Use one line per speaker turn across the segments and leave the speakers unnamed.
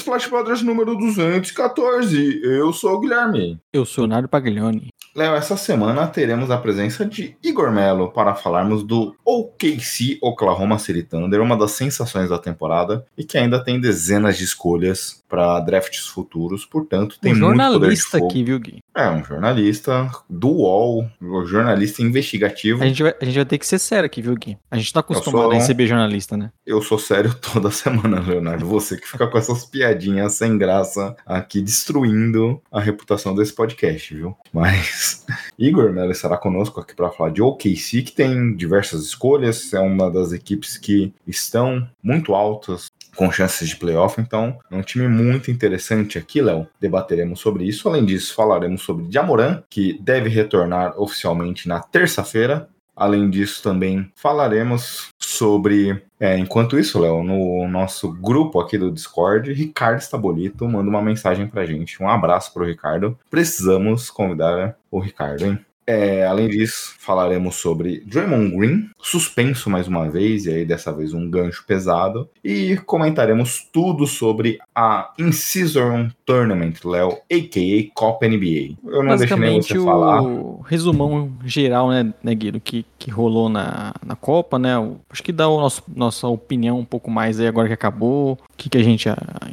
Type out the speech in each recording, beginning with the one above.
Começando Splash Brothers número 214. Eu sou o Guilherme.
Eu sou o Nário Paglioni.
Léo, essa semana teremos a presença de Igor Melo para falarmos do OKC Oklahoma City Thunder, uma das sensações da temporada e que ainda tem dezenas de escolhas para drafts futuros, portanto tem
um
muito poder de
jornalista
fogo.
aqui, viu, Gui?
É, um jornalista do UOL, um jornalista investigativo.
A gente, vai, a gente vai ter que ser sério aqui, viu, Gui? A gente tá acostumado
sou-
a receber jornalista, né?
Eu sou sério toda semana, Leonardo. Você que fica com essas piadinhas sem graça aqui destruindo a reputação desse podcast, viu? Mas Igor Melo estará conosco aqui para falar de OKC, que tem diversas escolhas, é uma das equipes que estão muito altas com chances de playoff, então é um time muito interessante aqui, Léo. Debateremos sobre isso. Além disso, falaremos sobre Jamoran, que deve retornar oficialmente na terça-feira. Além disso, também falaremos sobre. é, enquanto isso, Léo, no nosso grupo aqui do Discord, Ricardo Estabolito manda uma mensagem pra gente. Um abraço pro Ricardo. Precisamos convidar o Ricardo, hein? É, além disso, falaremos sobre Draymond Green, suspenso mais uma vez, e aí dessa vez um gancho pesado, e comentaremos tudo sobre a In-Season Tournament, Léo, a.k.a. Copa NBA. Eu não deixei nem você falar.
o resumão geral, né, né Guido, que, que rolou na, na Copa, né? o- Acho que dá a nosso, nossa opinião um pouco mais aí agora que acabou, o que, que a gente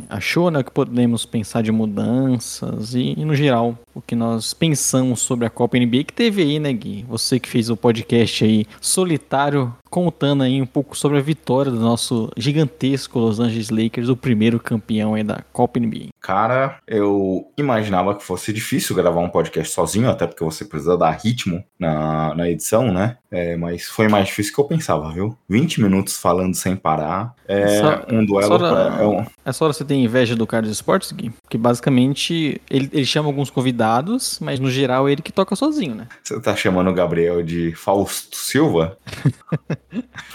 achou, né? O que podemos pensar de mudanças e, e, no geral, o que nós pensamos sobre a Copa NBA que teve aí, né, Gui? Você que fez o podcast aí solitário, contando aí um pouco sobre a vitória do nosso gigantesco Los Angeles Lakers, o primeiro campeão aí da Copa NBA.
Cara, eu imaginava que fosse difícil gravar um podcast sozinho, até porque você precisa dar ritmo na, na edição, né? É, mas foi mais difícil que eu pensava, viu? 20 minutos falando sem parar. É
Só-
um duelo.
só
pra- é um-
Essa hora você tem inveja do Carlos Esportes, Gui? Porque basicamente ele, ele chama alguns convidados, mas no geral é ele que toca sozinho, né?
Você tá chamando o Gabriel de Fausto Silva?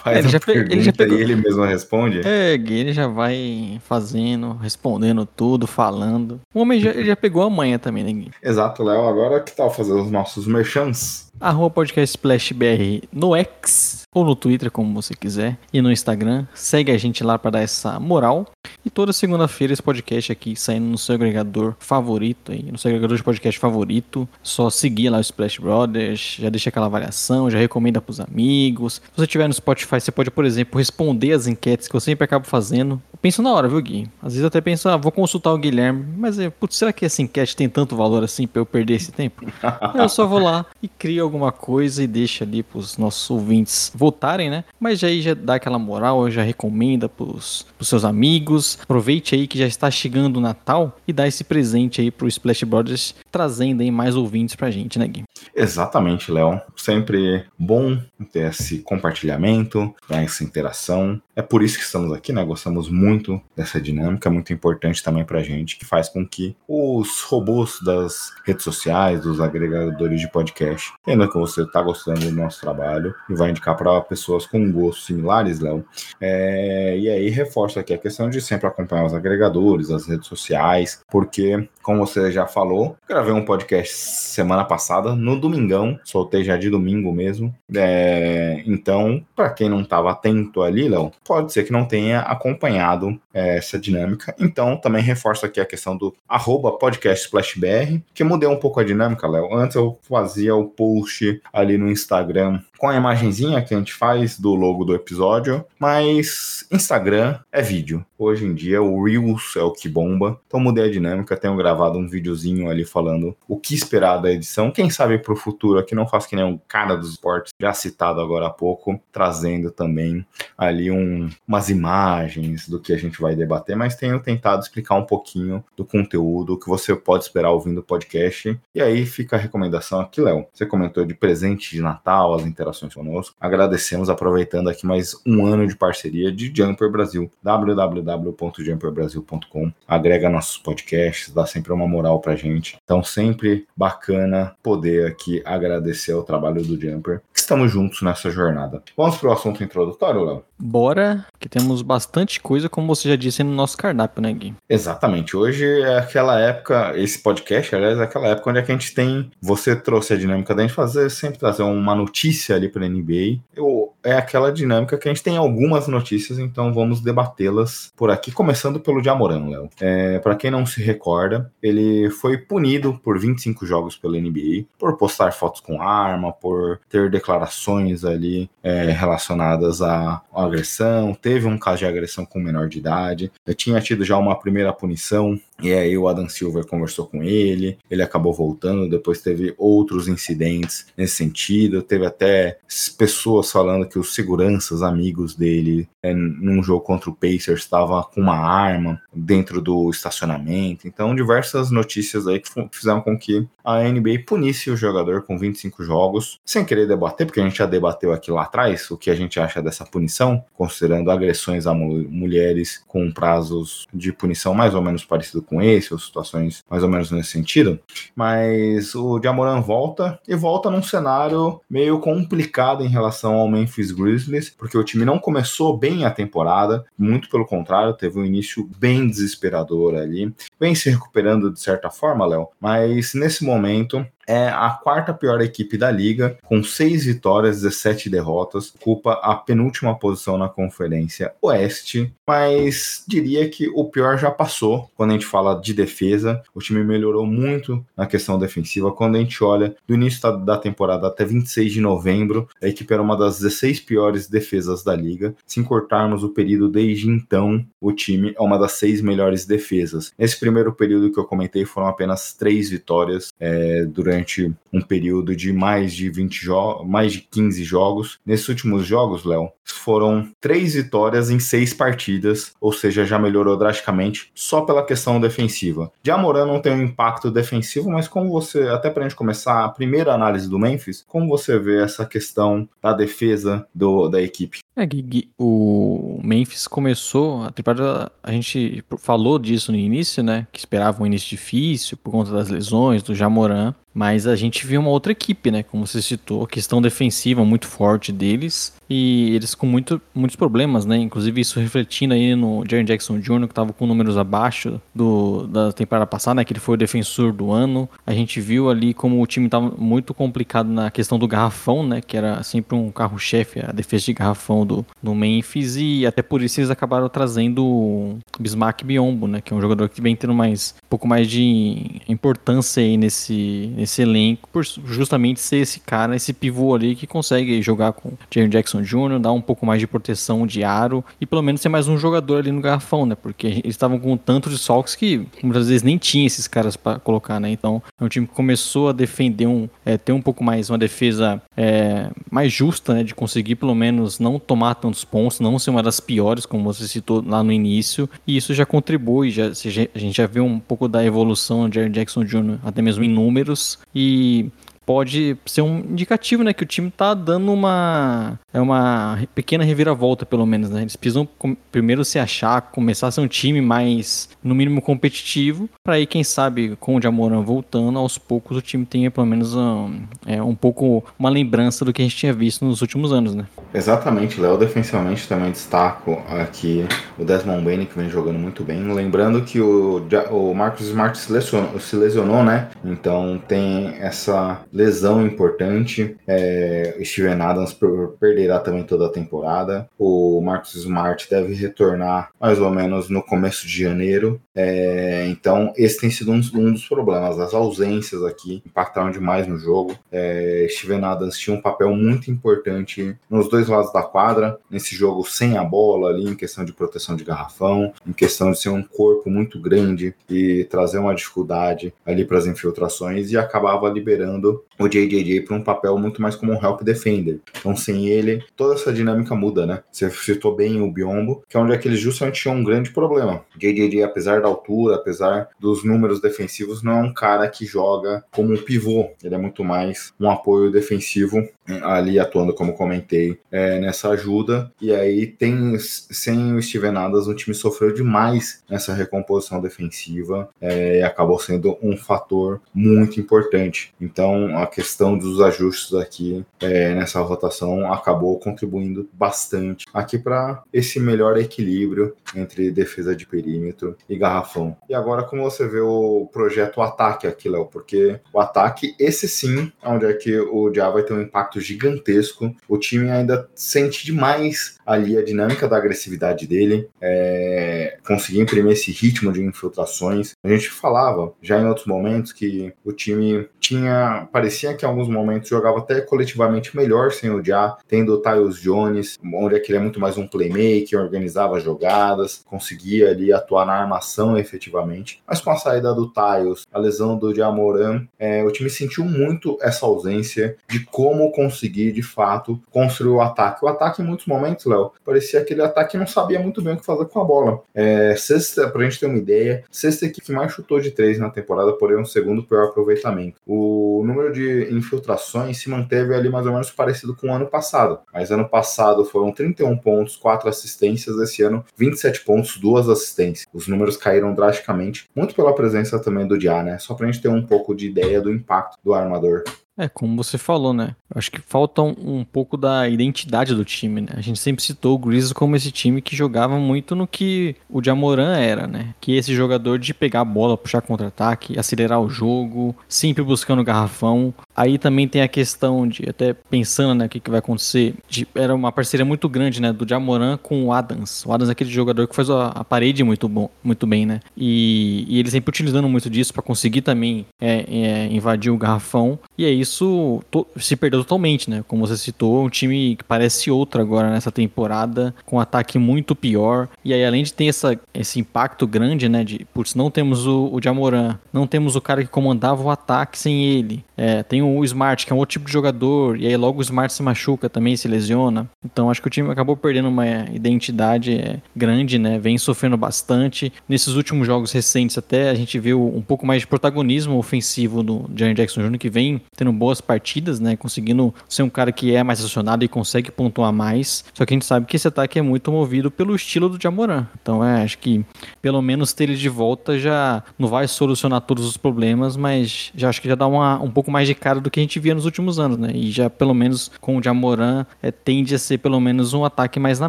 Faz
É, ele já pe- ele
pergunta
já pegou-
e ele mesmo responde?
É, Gui, ele já vai fazendo, respondendo tudo, falando. O homem já, ele já pegou a manha também, né, Gui?
Exato, Léo. Agora que tal fazer os nossos merchants?
Arroba podcast Splash BR no X ou no Twitter, como você quiser, e no Instagram. Segue a gente lá para dar essa moral. E toda segunda-feira esse podcast aqui saindo no seu agregador favorito aí, no seu agregador de podcast favorito. Só seguir lá o Splash Brothers, já deixa aquela avaliação, já recomenda pros amigos. Se você tiver no Spotify, você pode, por exemplo, responder as enquetes que eu sempre acabo fazendo. Eu penso na hora, viu, Gui? Às vezes eu até penso, ah, vou consultar o Guilherme, mas é, putz, será que essa enquete tem tanto valor assim pra eu perder esse tempo? Eu só vou lá e crio alguma coisa e deixo ali pros nossos ouvintes votarem, né? Mas aí já dá aquela moral, já recomenda pros, pros seus amigos. Aproveite aí que já está chegando o Natal e dá esse presente aí pro Splash Brothers, trazendo aí mais ouvintes pra gente, né, Gui?
Exatamente, Léo. Sempre bom ter esse compartilhamento, né, essa interação. É por isso que estamos aqui, né? Gostamos muito dessa dinâmica, muito importante também pra gente, que faz com que os robôs das redes sociais, dos agregadores de podcast, entendam que você tá gostando do nosso trabalho e vai indicar para pessoas com gostos similares, Léo. É, e aí reforço aqui a questão de sempre acompanhar os agregadores, as redes sociais, porque, como você já falou, gravei um podcast semana passada, no domingão, soltei já de domingo mesmo. É, então, para quem não estava atento ali, Léo, pode ser que não tenha acompanhado é, essa dinâmica. Então, também reforço aqui a questão do arroba podcast Splash BR, que mudei um pouco a dinâmica, Léo. Antes eu fazia o post ali no Instagram com a imagenzinha que a gente faz do logo do episódio, mas Instagram é vídeo. Hoje em dia o Reels é o que bomba. Então mudei a dinâmica, tenho gravado um videozinho ali falando falando o que esperar da edição. Quem sabe para o futuro aqui não faço que nem um cara dos esportes, já citado agora há pouco, trazendo também ali um, umas imagens do que a gente vai debater, mas tenho tentado explicar um pouquinho do conteúdo que você pode esperar ouvindo o podcast. E aí fica a recomendação aqui, Léo. Você comentou de presente de Natal, as interações conosco. Agradecemos, aproveitando aqui mais um ano de parceria de Jumper Brasil, www.jumperbrasil.com. Agrega nossos podcasts, dá sempre uma moral pra gente. Então, sempre bacana poder aqui agradecer o trabalho do Jumper. Estamos juntos nessa jornada. Vamos pro assunto introdutório, Léo?
Bora, que temos bastante coisa, como você já disse, no nosso cardápio, né, Gui?
Exatamente. Hoje é aquela época, esse podcast, aliás, é aquela época onde a gente tem. Você trouxe a dinâmica da gente fazer, sempre trazer uma notícia ali para NBA. Eu, é aquela dinâmica que a gente tem algumas notícias, então vamos debatê-las por aqui, começando pelo Jamoran, Léo. É, para quem não se recorda, ele foi punido por 25 jogos pela NBA por postar fotos com arma, por ter declarações ali é, relacionadas a, a agressão, teve um caso de agressão com menor de idade, eu tinha tido já uma primeira punição, e aí o Adam Silver conversou com ele, ele acabou voltando, depois teve outros incidentes nesse sentido, teve até pessoas falando que os seguranças amigos dele, é, num jogo contra o Pacers, estava com uma arma dentro do estacionamento, então diversas notícias aí que fizeram com que a NBA punisse o jogador com 25 jogos, sem querer debater, porque a gente já debateu aqui lá atrás o que a gente acha dessa punição, considerando agressões a mu mulheres com prazos de punição mais ou menos parecido com esse, ou situações mais ou menos nesse sentido. Mas o Jamoran volta e volta num cenário meio complicado em relação ao Memphis Grizzlies, porque o time não começou bem a temporada, muito pelo contrário, teve um início bem desesperador ali. Vem se recuperando de certa forma, Léo, mas nesse momento é a quarta pior equipe da liga, com seis vitórias, 17 derrotas, ocupa a penúltima posição na Conferência Oeste, mas diria que o pior já passou quando a gente fala de defesa. O time melhorou muito na questão defensiva. Quando a gente olha do início da temporada até 26 de novembro, a equipe era uma das 16 piores defesas da liga. Se encurtarmos o período desde então, o time é uma das seis melhores defesas. Nesse primeiro período que eu comentei, foram apenas três vitórias é, durante durante um período de mais de 20 jogos, mais de 15 jogos. Nesses últimos jogos, Léo, foram três vitórias em seis partidas, ou seja, já melhorou drasticamente só pela questão defensiva. De Amorã não tem um impacto defensivo, mas como você, até pra gente começar a primeira análise do Memphis, como você vê essa questão da defesa do, da equipe?
É, o Memphis começou, a temporada, a gente falou disso no início, né? Que esperava um início difícil por conta das lesões do Jamoran, mas a gente viu uma outra equipe, né? Como você citou, questão defensiva muito forte deles e eles com muito, muitos problemas, né? Inclusive isso refletindo aí no Jerry Jackson Jr., que estava com números abaixo do, da temporada passada, né? Que ele foi o defensor do ano. A gente viu ali como o time estava muito complicado na questão do garrafão, né? Que era sempre um carro-chefe, a defesa de garrafão do, do Memphis. E até por isso eles acabaram trazendo o Bismarck Biombo, né? Que é um jogador que vem tendo mais, um pouco mais de importância aí nesse, nesse elenco, por justamente ser esse cara, esse pivô ali que consegue jogar com Jerry Jackson Júnior, dar um pouco mais de proteção de aro e pelo menos ser mais um jogador ali no garrafão, né? Porque eles estavam com tanto de socks que muitas vezes nem tinha esses caras para colocar, né? Então é um time que começou a defender um, é, ter um pouco mais uma defesa é, mais justa, né? De conseguir pelo menos não tomar tantos pontos, não ser uma das piores, como você citou lá no início, e isso já contribui, já, a gente já vê um pouco da evolução de Jerry Jackson Jr., até mesmo em números, e pode ser um indicativo, né, que o time tá dando uma é uma pequena reviravolta pelo menos, né? Eles precisam primeiro se achar, começar a ser um time mais no mínimo competitivo, para aí quem sabe com o Jamoran voltando, aos poucos o time tenha pelo menos um, é, um pouco uma lembrança do que a gente tinha visto nos últimos anos, né?
Exatamente, Léo, defensivamente também destaco aqui o Desmond Bain que vem jogando muito bem, lembrando que o, o Marcus Smart se lesionou, se lesionou, né? Então tem essa lesão importante. É, Steven Adams perderá também toda a temporada. O Marcus Smart deve retornar mais ou menos no começo de janeiro. É, então, esse tem sido um, um, dos problemas. As ausências aqui impactaram demais no jogo. É, Steven Adams tinha um papel muito importante nos dois lados da quadra, nesse jogo sem a bola ali, em questão de proteção de garrafão, em questão de ser um corpo muito grande e trazer uma dificuldade ali para as infiltrações e acabava liberando o JJJ para um papel muito mais como um help defender. Então, sem ele, toda essa dinâmica muda, né? Você citou bem o Biombo, que é onde aqueles justamente tinham um grande problema. JJJ, apesar da altura, apesar dos números defensivos, não é um cara que joga como um pivô. Ele é muito mais um apoio defensivo ali atuando, como comentei, é, nessa ajuda. E aí tem sem o Steven Adams, o time sofreu demais nessa recomposição defensiva é, e acabou sendo um fator muito importante. Então a questão dos ajustes aqui é, nessa rotação acabou contribuindo bastante aqui para esse melhor equilíbrio entre defesa de perímetro e garrafão. E agora como você vê o projeto ataque aqui, Léo? Porque o ataque, esse sim, é onde é que o Dia vai ter um impacto gigantesco. O time ainda sente demais ali a dinâmica da agressividade dele, é, conseguir imprimir esse ritmo de infiltrações. A gente falava já em outros momentos que o time tinha, parecia que em alguns momentos jogava até coletivamente melhor sem o Já, tendo o Tyus Jones, onde ele é muito mais um playmaker, organizava jogadas, conseguia ali atuar na armação efetivamente. Mas com a saída do Tyus, a lesão do Jamoran, é, o time sentiu muito essa ausência de como conseguir de fato construir o ataque. O ataque em muitos momentos Léo, parecia aquele ataque que não sabia muito bem o que fazer com a bola. É, sexta, pra gente ter uma ideia, sexta equipe que mais chutou de três na temporada, porém um segundo pior aproveitamento. O número de infiltrações se manteve ali mais ou menos parecido com o ano passado, mas ano passado foram 31 pontos, 4 assistências, esse ano 27 pontos, 2 assistências. Os números caíram drasticamente, muito pela presença também do Dia, né? Só pra gente ter um pouco de ideia do impacto do armador.
É, como você falou, né? Acho que falta um, um, pouco da identidade do time, né? A gente sempre citou o Grizzlies como esse time que jogava muito no que o Jamoran era, né? Que é esse jogador de pegar a bola, puxar contra-ataque, acelerar o jogo, sempre buscando garrafão. Aí também tem a questão de, até pensando, né, o que, que vai acontecer, de, era uma parceria muito grande, né, do Jamoran com o Adams. O Adams é aquele jogador que faz a, a parede muito, bom, muito bem, né? E, e ele sempre utilizando muito disso para conseguir também é, é, invadir o garrafão. E aí isso se perdeu totalmente, né? Como você citou, um time que parece outro agora nessa temporada, com um ataque muito pior. E aí, além de ter essa, esse impacto grande, né? De, putz, não temos o, o Jamoran, não temos o cara que comandava o ataque sem ele. É, tem o Smart, que é um outro tipo de jogador, e aí logo o Smart se machuca também, se lesiona. Então acho que o time acabou perdendo uma identidade é, grande, né? Vem sofrendo bastante. Nesses últimos jogos recentes até a gente viu um pouco mais de protagonismo ofensivo do Jaren Jackson Jr., que vem tendo boas partidas, né? Conseguindo ser um cara que é mais acionado e consegue pontuar mais. Só que a gente sabe que esse ataque é muito movido pelo estilo do Jamoran. Então é, acho que pelo menos ter ele de volta já não vai solucionar todos os problemas, mas já acho que já dá uma, um pouco mais de cara do que a gente via nos últimos anos, né? E já pelo menos com o Jamoran é, tende a ser pelo menos um ataque mais na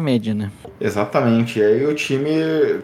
média, né?
Exatamente. E aí o time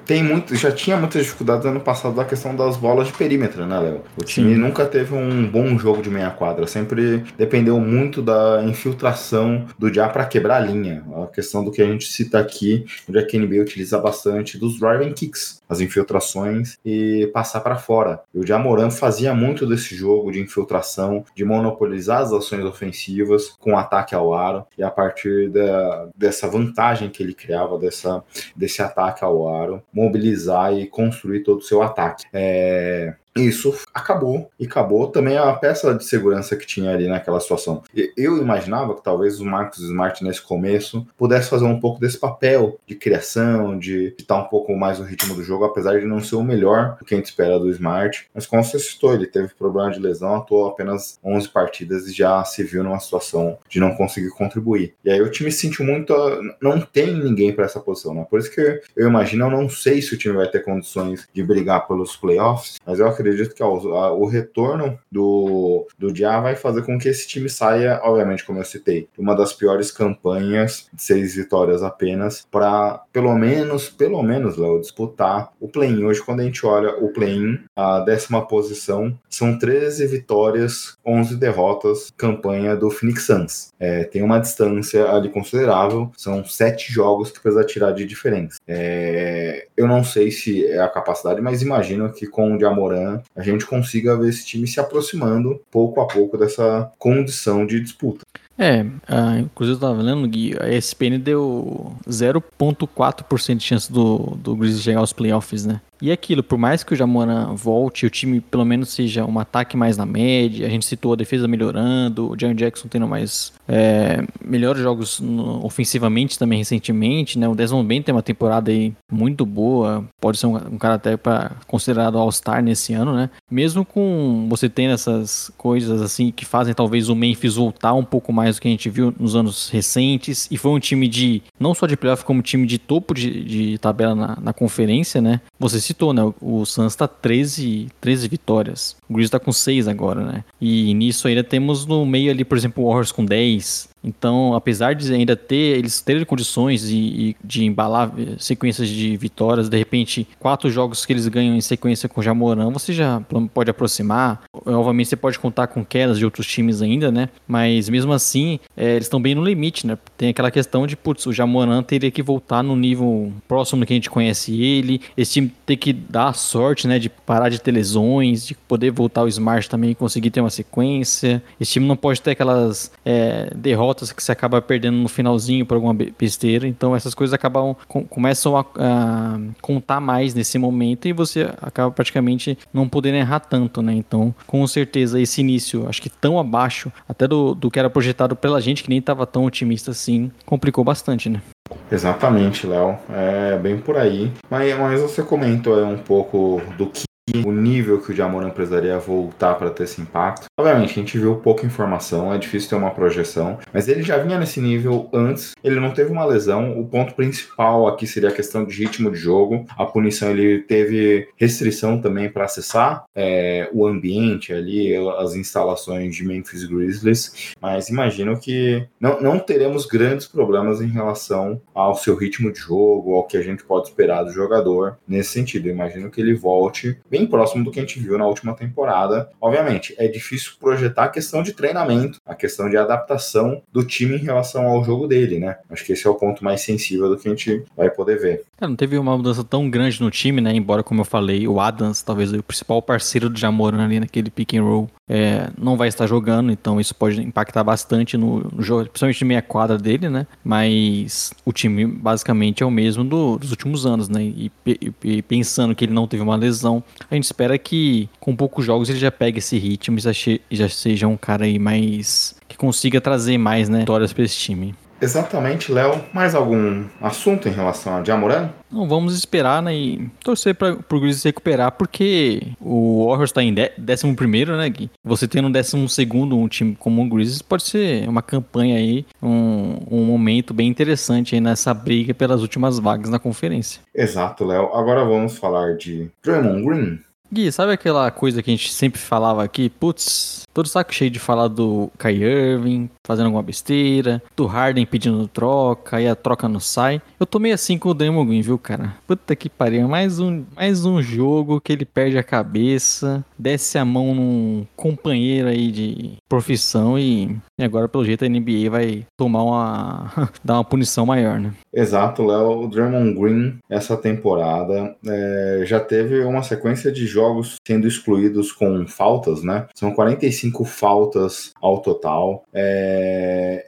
tem muito, já tinha muitas dificuldades ano passado da questão das bolas de perímetro, né, Léo? O time Sim. nunca teve um bom jogo de meia quadra, sempre dependeu muito da infiltração do Já para quebrar a linha. A questão do que a gente cita aqui, onde a KNB utiliza bastante dos driving kicks, as infiltrações e passar para fora. E o Jamoran fazia muito desse jogo de infiltração de monopolizar as ações ofensivas com ataque ao aro e a partir da, dessa vantagem que ele criava, dessa, desse ataque ao aro, mobilizar e construir todo o seu ataque. É, isso acabou e acabou também a peça de segurança que tinha ali naquela situação. Eu imaginava que talvez o Marcos Smart nesse começo pudesse fazer um pouco desse papel de criação, de estar um pouco mais no ritmo do jogo, apesar de não ser o melhor do que a gente espera do Smart. Mas como você citou, ele teve problema de lesão, atuou apenas 11 partidas e já se viu numa situação de não conseguir contribuir. E aí o time sentiu muito, não tem ninguém para essa posição, né? Por isso que eu imagino, eu não sei se o time vai ter condições de brigar pelos playoffs, mas eu acredito acredito que ó, o retorno do, do Dia vai fazer com que esse time saia, obviamente, como eu citei, uma das piores campanhas, seis vitórias apenas, para pelo menos, pelo menos, Léo, disputar o play-in. Hoje, quando a gente olha o play-in, a décima posição são 13 vitórias, 11 derrotas, campanha do Phoenix Suns. É, tem uma distância ali considerável, são sete jogos que precisa tirar de diferença. É, eu não sei se é a capacidade, mas imagino que com o Jamoran a gente consiga ver esse time se aproximando pouco a pouco dessa condição de disputa.
É, uh, inclusive eu tava lendo, Gui, a ESPN deu 0,4% de chance do, do Grizzlies chegar aos playoffs, né? E aquilo, por mais que o Jamoran volte, o time pelo menos seja um ataque mais na média, a gente citou a defesa melhorando, o John Jackson tendo mais é, melhores jogos no, ofensivamente também recentemente, né? O Desmond Bain tem uma temporada aí muito boa, pode ser um, um cara até para considerado All-Star nesse ano, né? Mesmo com você tendo essas coisas assim que fazem talvez o Memphis voltar um pouco mais do que a gente viu nos anos recentes, e foi um time de, não só de playoff, como time de topo de, de tabela na, na conferência, né? Você citou, né? O Suns tá 13, 13 vitórias. O Grizzlies tá com 6 agora, né? E nisso ainda temos no meio ali, por exemplo, o Warriors com 10, então, apesar de ainda ter eles terem condições de, de embalar sequências de vitórias, de repente, quatro jogos que eles ganham em sequência com o Jamoran, você já pode aproximar. Obviamente, você pode contar com quedas de outros times ainda, né? Mas mesmo assim, é, eles estão bem no limite, né? Tem aquela questão de, putz, o Jamoran teria que voltar no nível próximo do que a gente conhece ele. Esse time tem que dar sorte, né? De parar de ter lesões, de poder voltar o Smart também e conseguir ter uma sequência. Esse time não pode ter aquelas é, derrotas derrotas que você acaba perdendo no finalzinho por alguma besteira. Então essas coisas acabam com, começam a, a, contar mais nesse momento e você acaba praticamente não podendo errar tanto, né? Então, com certeza esse início, acho que tão abaixo até do, do que era projetado pela gente, que nem estava tão otimista assim, complicou bastante, né?
Exatamente, Léo. É bem por aí. Mas, mas você comentou um pouco do que o nível que o Jamoran precisaria voltar para ter esse impacto. Obviamente, a gente viu pouca informação, é difícil ter uma projeção, mas ele já vinha nesse nível antes, ele não teve uma lesão. O ponto principal aqui seria a questão de ritmo de jogo. A punição ele teve restrição também para acessar é, o ambiente ali, as instalações de Memphis Grizzlies, mas imagino que não, não teremos grandes problemas em relação ao seu ritmo de jogo, ao que a gente pode esperar do jogador nesse sentido. Imagino que ele volte bem bem próximo do que a gente viu na última temporada. Obviamente, é difícil projetar a questão de treinamento, a questão de adaptação do time em relação ao jogo dele, né? Acho que esse é o ponto mais sensível do que a gente vai poder ver.
É, não teve uma mudança tão grande no time, né? Embora, como eu falei, o Adams, talvez o principal parceiro do Jamoran ali naquele pick and roll, é, não vai estar jogando, então isso pode impactar bastante no, jogo, principalmente meia quadra dele, né? Mas o time basicamente é o mesmo do, dos últimos anos, né? E, e, e, pensando que ele não teve uma lesão, a gente espera que com poucos jogos ele já pegue esse ritmo e já, já seja um cara aí mais que consiga trazer mais, né, vitórias para esse time.
Exatamente, Léo. Mais algum assunto em relação a Jamoran?
Não, vamos esperar né, e torcer para o Grizzlies recuperar, porque o Warriors está em 11 primeiro, né, Gui? Você tendo um 12 segundo um time como o Grizzlies pode ser uma campanha aí, um, um momento bem interessante aí nessa briga pelas últimas vagas na conferência.
Exato, Léo. Agora vamos falar de Draymond Green.
Gui, sabe aquela coisa que a gente sempre falava aqui? Putz, todo saco cheio de falar do Kai Irving fazendo alguma besteira, do Harden pedindo troca, aí a troca não sai. Eu tô meio assim com o Draymond Green, viu, cara? Puta que pariu, mais um, mais um jogo que ele perde a cabeça, desce a mão num companheiro aí de profissão e, e agora, pelo jeito, a NBA vai tomar uma... dar uma punição maior, né?
Exato, Léo. O Draymond Green, essa temporada, é, já teve uma sequência de jogos sendo excluídos com faltas, né? São 45 faltas ao total. É,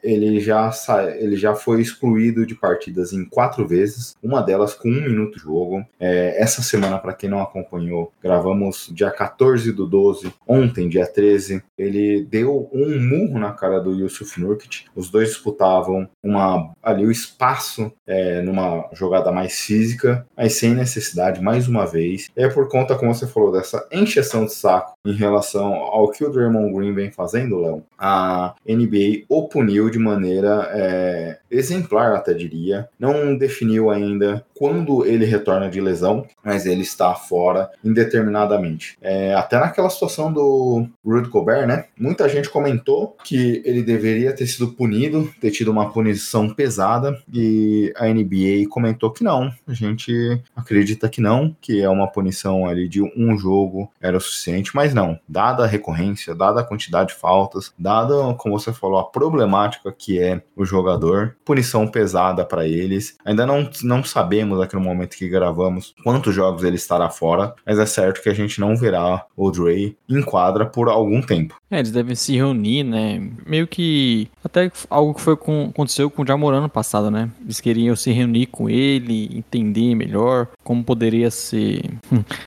ele, já ele já foi excluído de partidas em quatro vezes, uma delas com um minuto de jogo. É, essa semana, para quem não acompanhou, gravamos dia 14 do 12, ontem, dia 13. Ele deu um murro na cara do Yusuf Nurkic. Os dois disputavam uma, ali o espaço é, numa jogada mais física, mas sem necessidade, mais uma vez. É por conta, como você falou, dessa encheção de saco em relação ao que o Draymond Green vem fazendo, Léo. A NBA o puniu de maneira é, exemplar, até diria. Não definiu ainda quando ele retorna de lesão, mas ele está fora indeterminadamente. É, até naquela situação do Rudy Gobert, né? Muita gente comentou que ele deveria ter sido punido, ter tido uma punição pesada, e a NBA comentou que não. A gente acredita que não, que é uma punição ali de um jogo era o suficiente, mas não. Dada a recorrência, dada a quantidade de faltas, dada, como você falou, a problemática que é o jogador, punição pesada para eles. Ainda não, não sabemos aqui no momento que gravamos quantos jogos ele estará fora, mas é certo que a gente não verá o Dre em quadra por algum tempo.
É, eles devem se reunir, né? Meio que até algo que foi com, aconteceu com o Jamoran no passado, né? Eles queriam se reunir com ele, entender melhor como poderia ser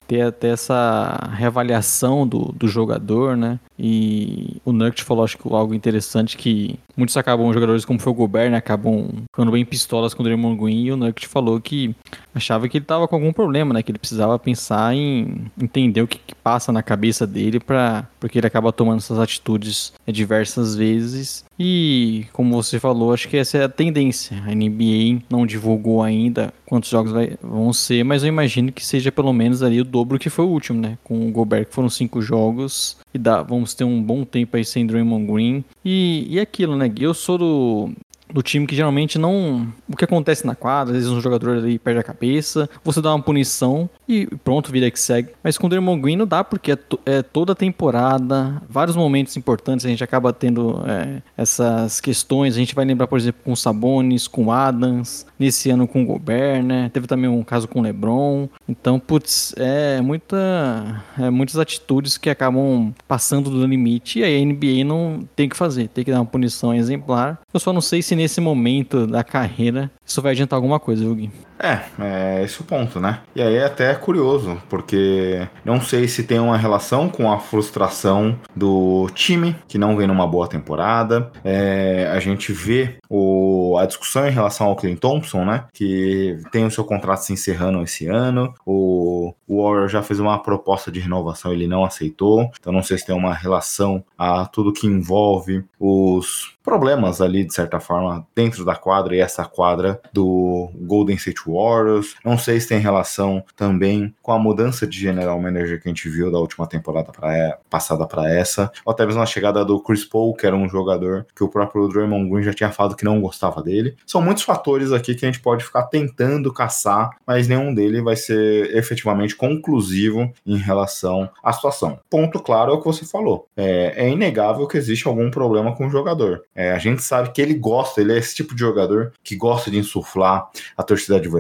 ter até essa reavaliação do, do jogador, né? E o Nurkic falou, acho que algo interessante que muitos acabam, jogadores como foi o Gobert, né, acabam ficando bem pistolas com o Draymond Green e o Nurkic falou que achava que ele tava com algum problema, né, que ele precisava pensar em entender o que, que passa na cabeça dele para porque ele acaba tomando essas atitudes diversas vezes e, como você falou, acho que essa é a tendência. A NBA não divulgou ainda quantos jogos vai, vão ser, mas eu imagino que seja pelo menos ali o dobro que foi o último, né? Com o Gobert, que foram cinco jogos. E dá, vamos ter um bom tempo aí sem Draymond Green. E, e aquilo, né? Eu sou do, do time que geralmente não. O que acontece na quadra, às vezes um jogador ali perde a cabeça, você dá uma punição e pronto, vida que segue. Mas com o Draymond Green não dá, porque é, é toda a temporada, vários momentos importantes a gente acaba tendo é, essas questões. A gente vai lembrar, por exemplo, com Sabonis, com Adams, nesse ano com o Gobert, né? Teve também um caso com o LeBron. Então, putz, é muita, é muitas atitudes que acabam passando do limite e aí a NBA não tem que fazer, tem que dar uma punição exemplar. Eu só não sei se nesse momento da carreira isso vai adiantar alguma coisa, Gui?
É, é esse o ponto, né? E aí é até curioso, porque não sei se tem uma relação com a frustração do time, que não vem numa boa temporada. É, a gente vê o, a discussão em relação ao Clint Thompson, né? Que tem o seu contrato se encerrando esse ano. O, o Warrior já fez uma proposta de renovação, ele não aceitou. Então não sei se tem uma relação a tudo que envolve os problemas ali, de certa forma, dentro da quadra e essa quadra do Golden State Warriors. Não sei se tem relação também com a mudança de general manager que a gente viu da última temporada pra, é, passada para essa, ou até mesmo a chegada do Chris Paul, que era um jogador que o próprio Draymond Green já tinha falado que não gostava dele. São muitos fatores aqui que a gente pode ficar tentando caçar, mas nenhum deles vai ser efetivamente conclusivo em relação à situação. Ponto claro é o que você falou. É, é inegável que existe algum problema com o jogador. É, a gente sabe que ele gosta, ele é esse tipo de jogador que gosta de insuflar a torcida adversária,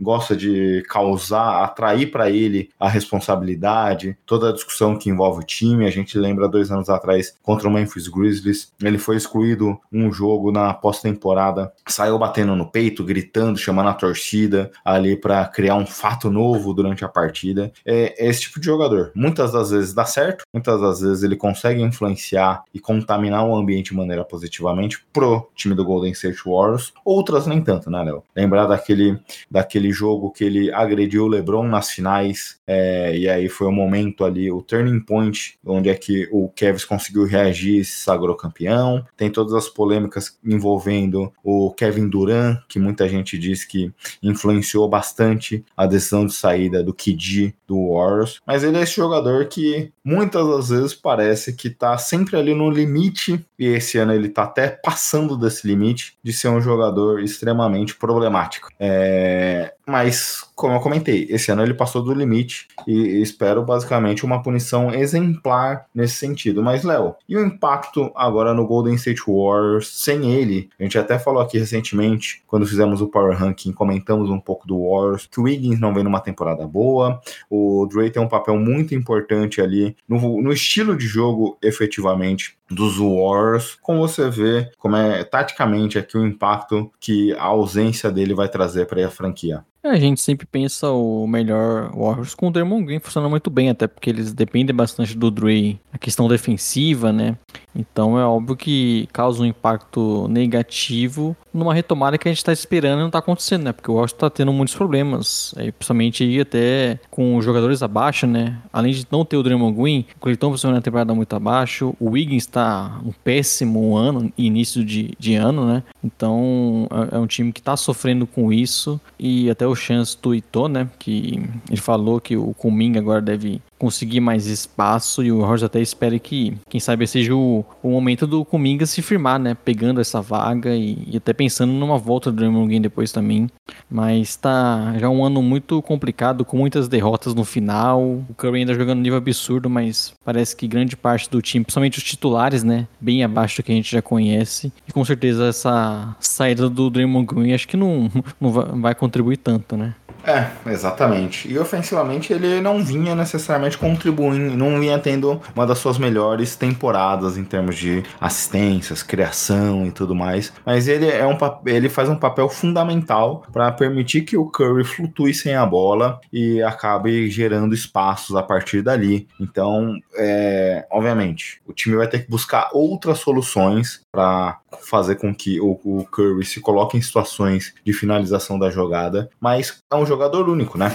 gosta de causar, atrair para ele a responsabilidade, toda a discussão que envolve o time. A gente lembra dois anos atrás contra o Memphis Grizzlies, ele foi excluído um jogo na pós-temporada, saiu batendo no peito, gritando, chamando a torcida ali para criar um fato novo durante a partida. É, é esse tipo de jogador. Muitas das vezes dá certo, muitas das vezes ele consegue influenciar e contaminar o ambiente de maneira positivamente pro time do Golden State Warriors, outras nem tanto, né, Léo? Lembrar daquele, daquele jogo que ele agrediu o LeBron nas finais, é, e aí foi o momento ali, o turning point, onde é que o Kevs conseguiu reagir e se sagrou campeão. Tem todas as polêmicas envolvendo o Kevin Durant, que muita gente diz que influenciou bastante a decisão de saída do KD do Warriors, mas ele é esse jogador que muitas das vezes parece que tá sempre ali no limite, e esse ano ele tá até passando desse limite de ser um jogador extremamente problemático. É, mas, como eu comentei, esse ano ele passou do limite e espero basicamente uma punição exemplar nesse sentido. Mas, Léo, e o impacto agora no Golden State Warriors sem ele? A gente até falou aqui recentemente, quando fizemos o Power Ranking, comentamos um pouco do Warriors, que o Wiggins não vem numa temporada boa, o Dre tem um papel muito importante ali no, no estilo de jogo efetivamente dos Warriors, como você vê, como é taticamente aqui o impacto que a ausência dele vai trazer para a franquia.
É, a gente sempre pensa o melhor Warriors com o Draymond Green funcionando muito bem, até porque eles dependem bastante do Dre, a questão defensiva, né? Então é óbvio que causa um impacto negativo numa retomada que a gente está esperando e não está acontecendo, né? Porque o Washington está tendo muitos problemas, é, principalmente aí até com os jogadores abaixo, né? Além de não ter o Draymond Green, o Cleiton funcionando na temporada muito abaixo, o Wiggins está um péssimo ano, início de, de ano, né? Então é, é um time que está sofrendo com isso e até o Chance tweetou, né? Que ele falou que o Kuminga agora deve conseguir mais espaço e o Rogers até espera que, quem sabe, seja o, o momento do Kuminga se firmar, né? Pegando essa vaga e, e até pensando numa volta do Draymond Green depois também. Mas tá já um ano muito complicado, com muitas derrotas no final. O Curry ainda jogando nível absurdo, mas parece que grande parte do time, principalmente os titulares, né? Bem abaixo do que a gente já conhece. E com certeza essa saída do Draymond Green acho que não, não vai contribuir tanto, né?
É, exatamente. E ofensivamente ele não vinha necessariamente contribuindo, não vinha tendo uma das suas melhores temporadas em termos de assistências, criação e tudo mais. Mas ele é um ele faz um papel fundamental para permitir que o Curry flutue sem a bola e acabe gerando espaços a partir dali. Então, é, obviamente, o time vai ter que buscar outras soluções para fazer com que o, o, Curry se coloque em situações de finalização da jogada, mas é um jogador único, né?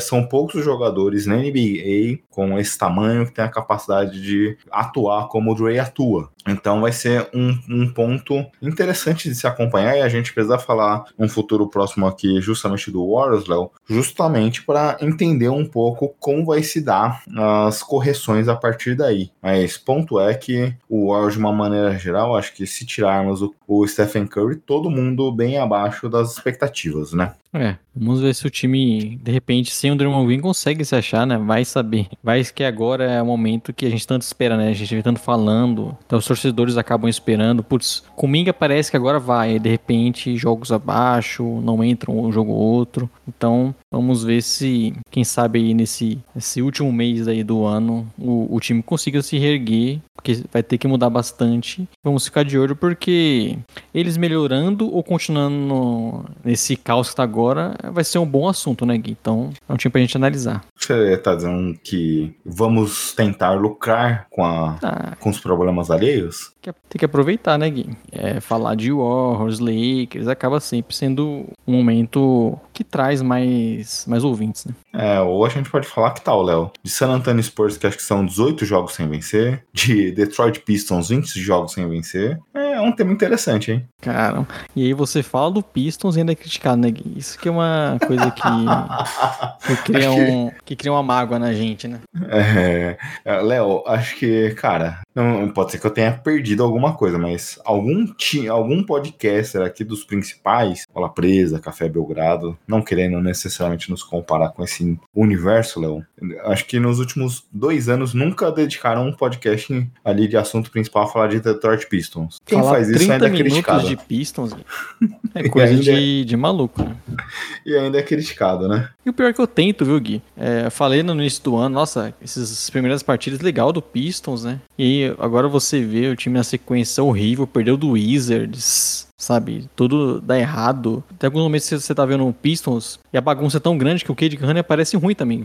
São poucos os jogadores na NBA com esse tamanho que tem a capacidade de atuar como o Dre atua. Então vai ser um, um ponto interessante de se acompanhar e a gente precisa falar um futuro próximo aqui justamente do Warriors, Léo, justamente para entender um pouco como vai se dar as correções a partir daí. Mas ponto é que o Warriors de uma maneira geral, acho que se tirarmos o, o Stephen Curry, todo mundo bem abaixo das expectativas, né?
É, vamos ver se o time, de repente, sem o Draymond Green, consegue se achar, né? Vai saber. Vai que agora é o momento que a gente tanto espera, né? A gente vem tanto falando, então os torcedores acabam esperando. Putz, comigo parece que agora vai, de repente, jogos abaixo, não entram um jogo ou outro. Então, vamos ver se, quem sabe aí nesse, nesse último mês aí do ano, o, o time consiga se reerguer, porque vai ter que mudar bastante. Vamos ficar de olho porque eles melhorando ou continuando no, nesse caos que tá agora, vai ser um bom assunto, né, Gui? Então é um time pra gente analisar.
Você tá dizendo que vamos tentar lucrar com, a, ah. com os problemas alheios?
Tem que aproveitar, né, Gui? É, falar de Warriors, Lakers, acaba sempre sendo um momento que traz mais, mais ouvintes, né?
É, ou a gente pode falar que tal, Léo? De San Antonio Spurs, que acho que são 18 jogos sem vencer, de Detroit Pistons, 20 jogos sem vencer. É um tema interessante, hein?
Cara, e aí você fala do Pistons e ainda é criticado, né, Gui? Isso que é uma coisa que, que, cria, um, que cria uma mágoa na gente, né?
É, é, Léo, acho que, cara, não, pode ser que eu tenha perdido alguma coisa, mas algum, algum podcaster aqui dos principais, Bola Presa, Café Belgrado, não querendo necessariamente nos comparar com esse universo, Léo, acho que nos últimos dois anos nunca dedicaram um podcast ali de assunto principal a falar de Detroit Pistons.
Quem falar faz isso ainda é criticado. de Pistons é coisa de, de maluco, né?
E ainda é criticado, né?
E o pior é que eu tento, viu, Gui? É, falei no início do ano, nossa, essas primeiras partidas legal do Pistons, né? E agora você vê o time na sequência horrível, perdeu do Wizards, sabe? Tudo dá errado. Até alguns momentos você tá vendo o Pistons e a bagunça é tão grande que o Cade Cunningham parece ruim também?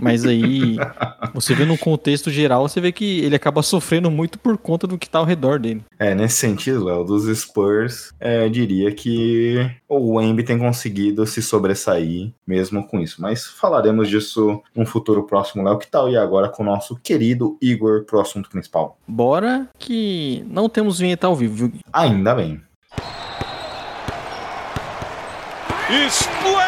Mas aí, você vê no contexto geral, você vê que ele acaba sofrendo muito por conta do que tá ao redor dele.
É, nesse sentido, Léo, dos Spurs, é, diria que o Wemby tem conseguido se sobressair mesmo com isso. Mas falaremos disso num futuro próximo, Léo. Que tal e agora com o nosso querido Igor pro assunto principal?
Bora que não temos vinheta ao vivo, viu?
Ainda bem.
Splash!
Ah,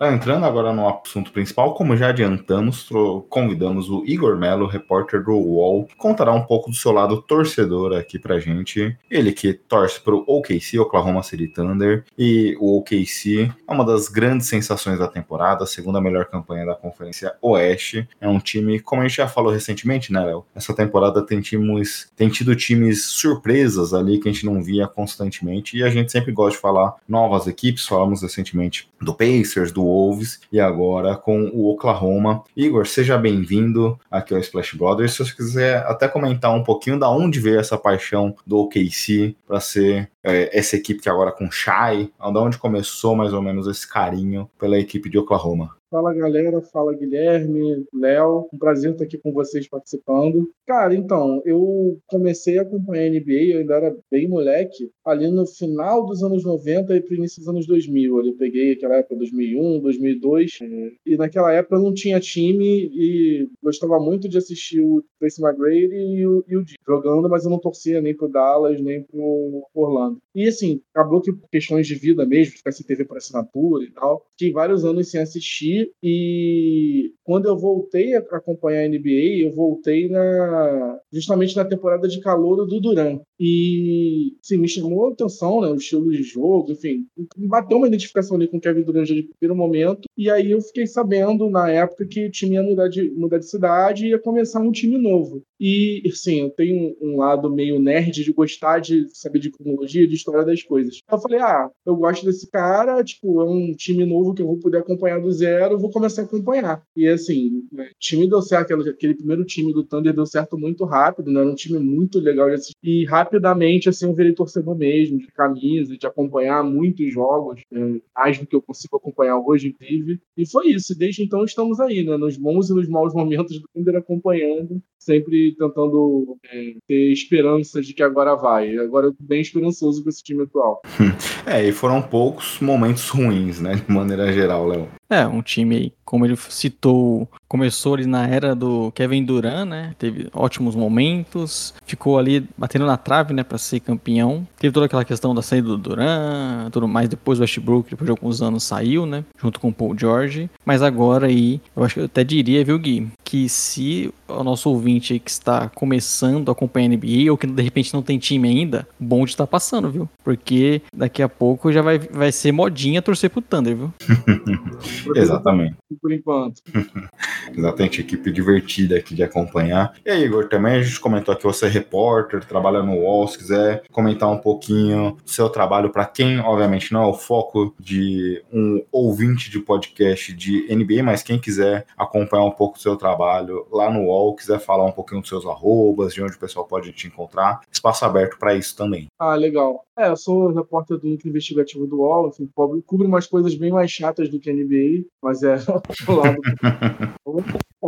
entrando agora no assunto principal, como já adiantamos, convidamos o Igor Melo, repórter do UOL, que contará um pouco do seu lado torcedor aqui pra gente. Ele que torce pro OKC, Oklahoma City Thunder, e o OKC é uma das grandes sensações da temporada, a segunda melhor campanha da Conferência Oeste. É um time, como a gente já falou recentemente, né, Léo? Essa temporada tem times, tem tido times surpresas ali que a gente não via constantemente, e a gente sempre gosta de falar novas equipes, falamos recentemente do Pacers, do Wolves e agora com o Oklahoma. Igor, seja bem-vindo aqui ao Splash Brothers. Se você quiser até comentar um pouquinho da onde veio essa paixão do OKC para ser é, essa equipe que agora com Shai, de onde começou mais ou menos esse carinho pela equipe de Oklahoma?
Fala galera, fala Guilherme, Léo, um prazer estar aqui com vocês participando. Cara, então, eu comecei a acompanhar a NBA, eu ainda era bem moleque, ali no final dos anos 90 e pro início dos anos 2000. Eu peguei aquela época 2001, 2002, e naquela época eu não tinha time e gostava muito de assistir o Tracy McGrady e o, e o jogando, mas eu não torcia nem pro Dallas, nem pro Orlando. E assim, acabou que por questões de vida mesmo, ficar sem TV por assinatura e tal, fiquei vários anos sem assistir e quando eu voltei a acompanhar a NBA, eu voltei na justamente na temporada de calor do Duran. E sim, me chamou a atenção, né, o estilo de jogo, enfim, bateu uma identificação ali com o Kevin Durant de primeiro momento. E aí eu fiquei sabendo na época que o time ia mudar de, mudar de cidade e ia começar um time novo. E, assim, eu tenho um lado meio nerd de gostar de saber de cronologia, de história das coisas. Eu falei, ah, eu gosto desse cara, tipo, é um time novo que eu vou poder acompanhar do zero, eu vou começar a acompanhar. E, assim, o time deu certo, aquele, aquele primeiro time do Thunder deu certo muito rápido, né? Era um time muito legal. E rapidamente, assim, eu virei torcedor mesmo, de camisa, de acompanhar muitos jogos, é, mais do que eu consigo acompanhar hoje, inclusive. E foi isso. Desde então estamos aí, né? Nos bons e nos maus momentos do Thunder acompanhando, sempre tentando é, ter esperança de que agora vai. Agora eu tô bem esperançoso com esse time atual.
É, e foram poucos momentos ruins, né? De maneira geral, Léo.
É, um time como ele citou, começou ali na era do Kevin Durant, né? Teve ótimos momentos, ficou ali batendo na trave, né, para ser campeão. Teve toda aquela questão da saída do Durant, tudo mais. Depois o Westbrook, depois de alguns anos, saiu, né? Junto com o Paul George. Mas agora aí, eu acho que eu até diria, viu, Gui, que se o nosso ouvinte que está começando a acompanhar a NBA ou que de repente não tem time ainda, bom de tá passando, viu? Porque daqui a pouco já vai, vai ser modinha torcer pro Thunder, viu?
Exatamente.
Por enquanto.
Exatamente, equipe divertida aqui de acompanhar. E aí, Igor, também a gente comentou aqui, você é repórter, trabalha no UOL, se quiser comentar um pouquinho do seu trabalho para quem, obviamente, não é o foco de um ouvinte de podcast de NBA, mas quem quiser acompanhar um pouco do seu trabalho lá no UOL, quiser falar um pouquinho dos seus arrobas, de onde o pessoal pode te encontrar, espaço aberto para isso também.
Ah, legal. É, eu sou repórter do Núcleo Investigativo do UOL, assim, cubro umas coisas bem mais chatas do que NBA, mas é o lado.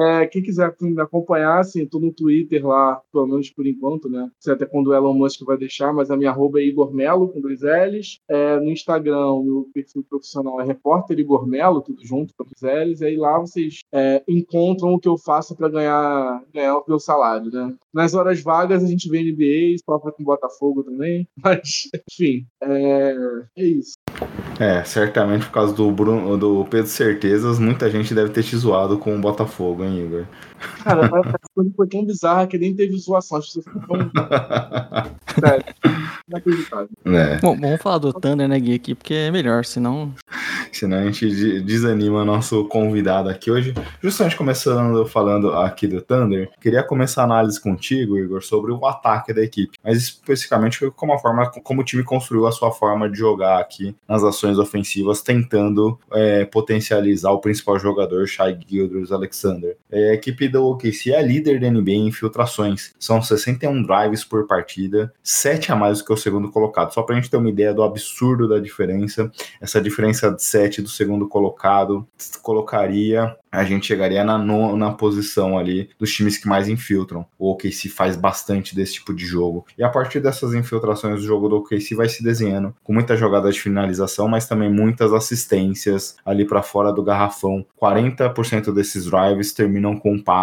É, quem quiser me acompanhar, assim, tô no Twitter lá, pelo menos por enquanto, né? Sei até quando o Elon Musk vai deixar, mas a minha arroba é Igor Melo, com dois L's. É, no Instagram, meu perfil profissional é repórter Igor Melo, tudo junto, com dois L's. E aí lá vocês é, encontram o que eu faço para ganhar, ganhar o meu salário, né? Nas horas vagas a gente vê NBA, sofre com Botafogo também, mas, enfim, é, é isso.
É, certamente por causa do, Bruno, do Pedro Certezas, muita gente deve ter te zoado com o Botafogo, hein, Igor?
Cara, a foi tão bizarra que nem teve zoação. Acho que você ficou tão. Sério. Inacreditável.
É.
Bom, vamos falar do Thunder, né, Gui, aqui, porque é melhor, senão.
Senão a gente desanima nosso convidado aqui hoje. Justamente começando falando aqui do Thunder, queria começar a análise contigo, Igor, sobre o ataque da equipe, mas especificamente como a forma como o time construiu a sua forma de jogar aqui nas ações ofensivas, tentando é, potencializar o principal jogador, Shai Gilders Alexander. É, a equipe do OKC é líder da NBA em infiltrações, são 61 drives por partida, 7 a mais do que o segundo colocado. Só pra gente ter uma ideia do absurdo da diferença, essa diferença de 7 do segundo colocado colocaria a gente chegaria na nona posição ali dos times que mais infiltram. O OKC faz bastante desse tipo de jogo. E a partir dessas infiltrações, o jogo do OKC vai se desenhando com muitas jogadas de finalização, mas também muitas assistências ali para fora do garrafão. 40% desses drives terminam com passes.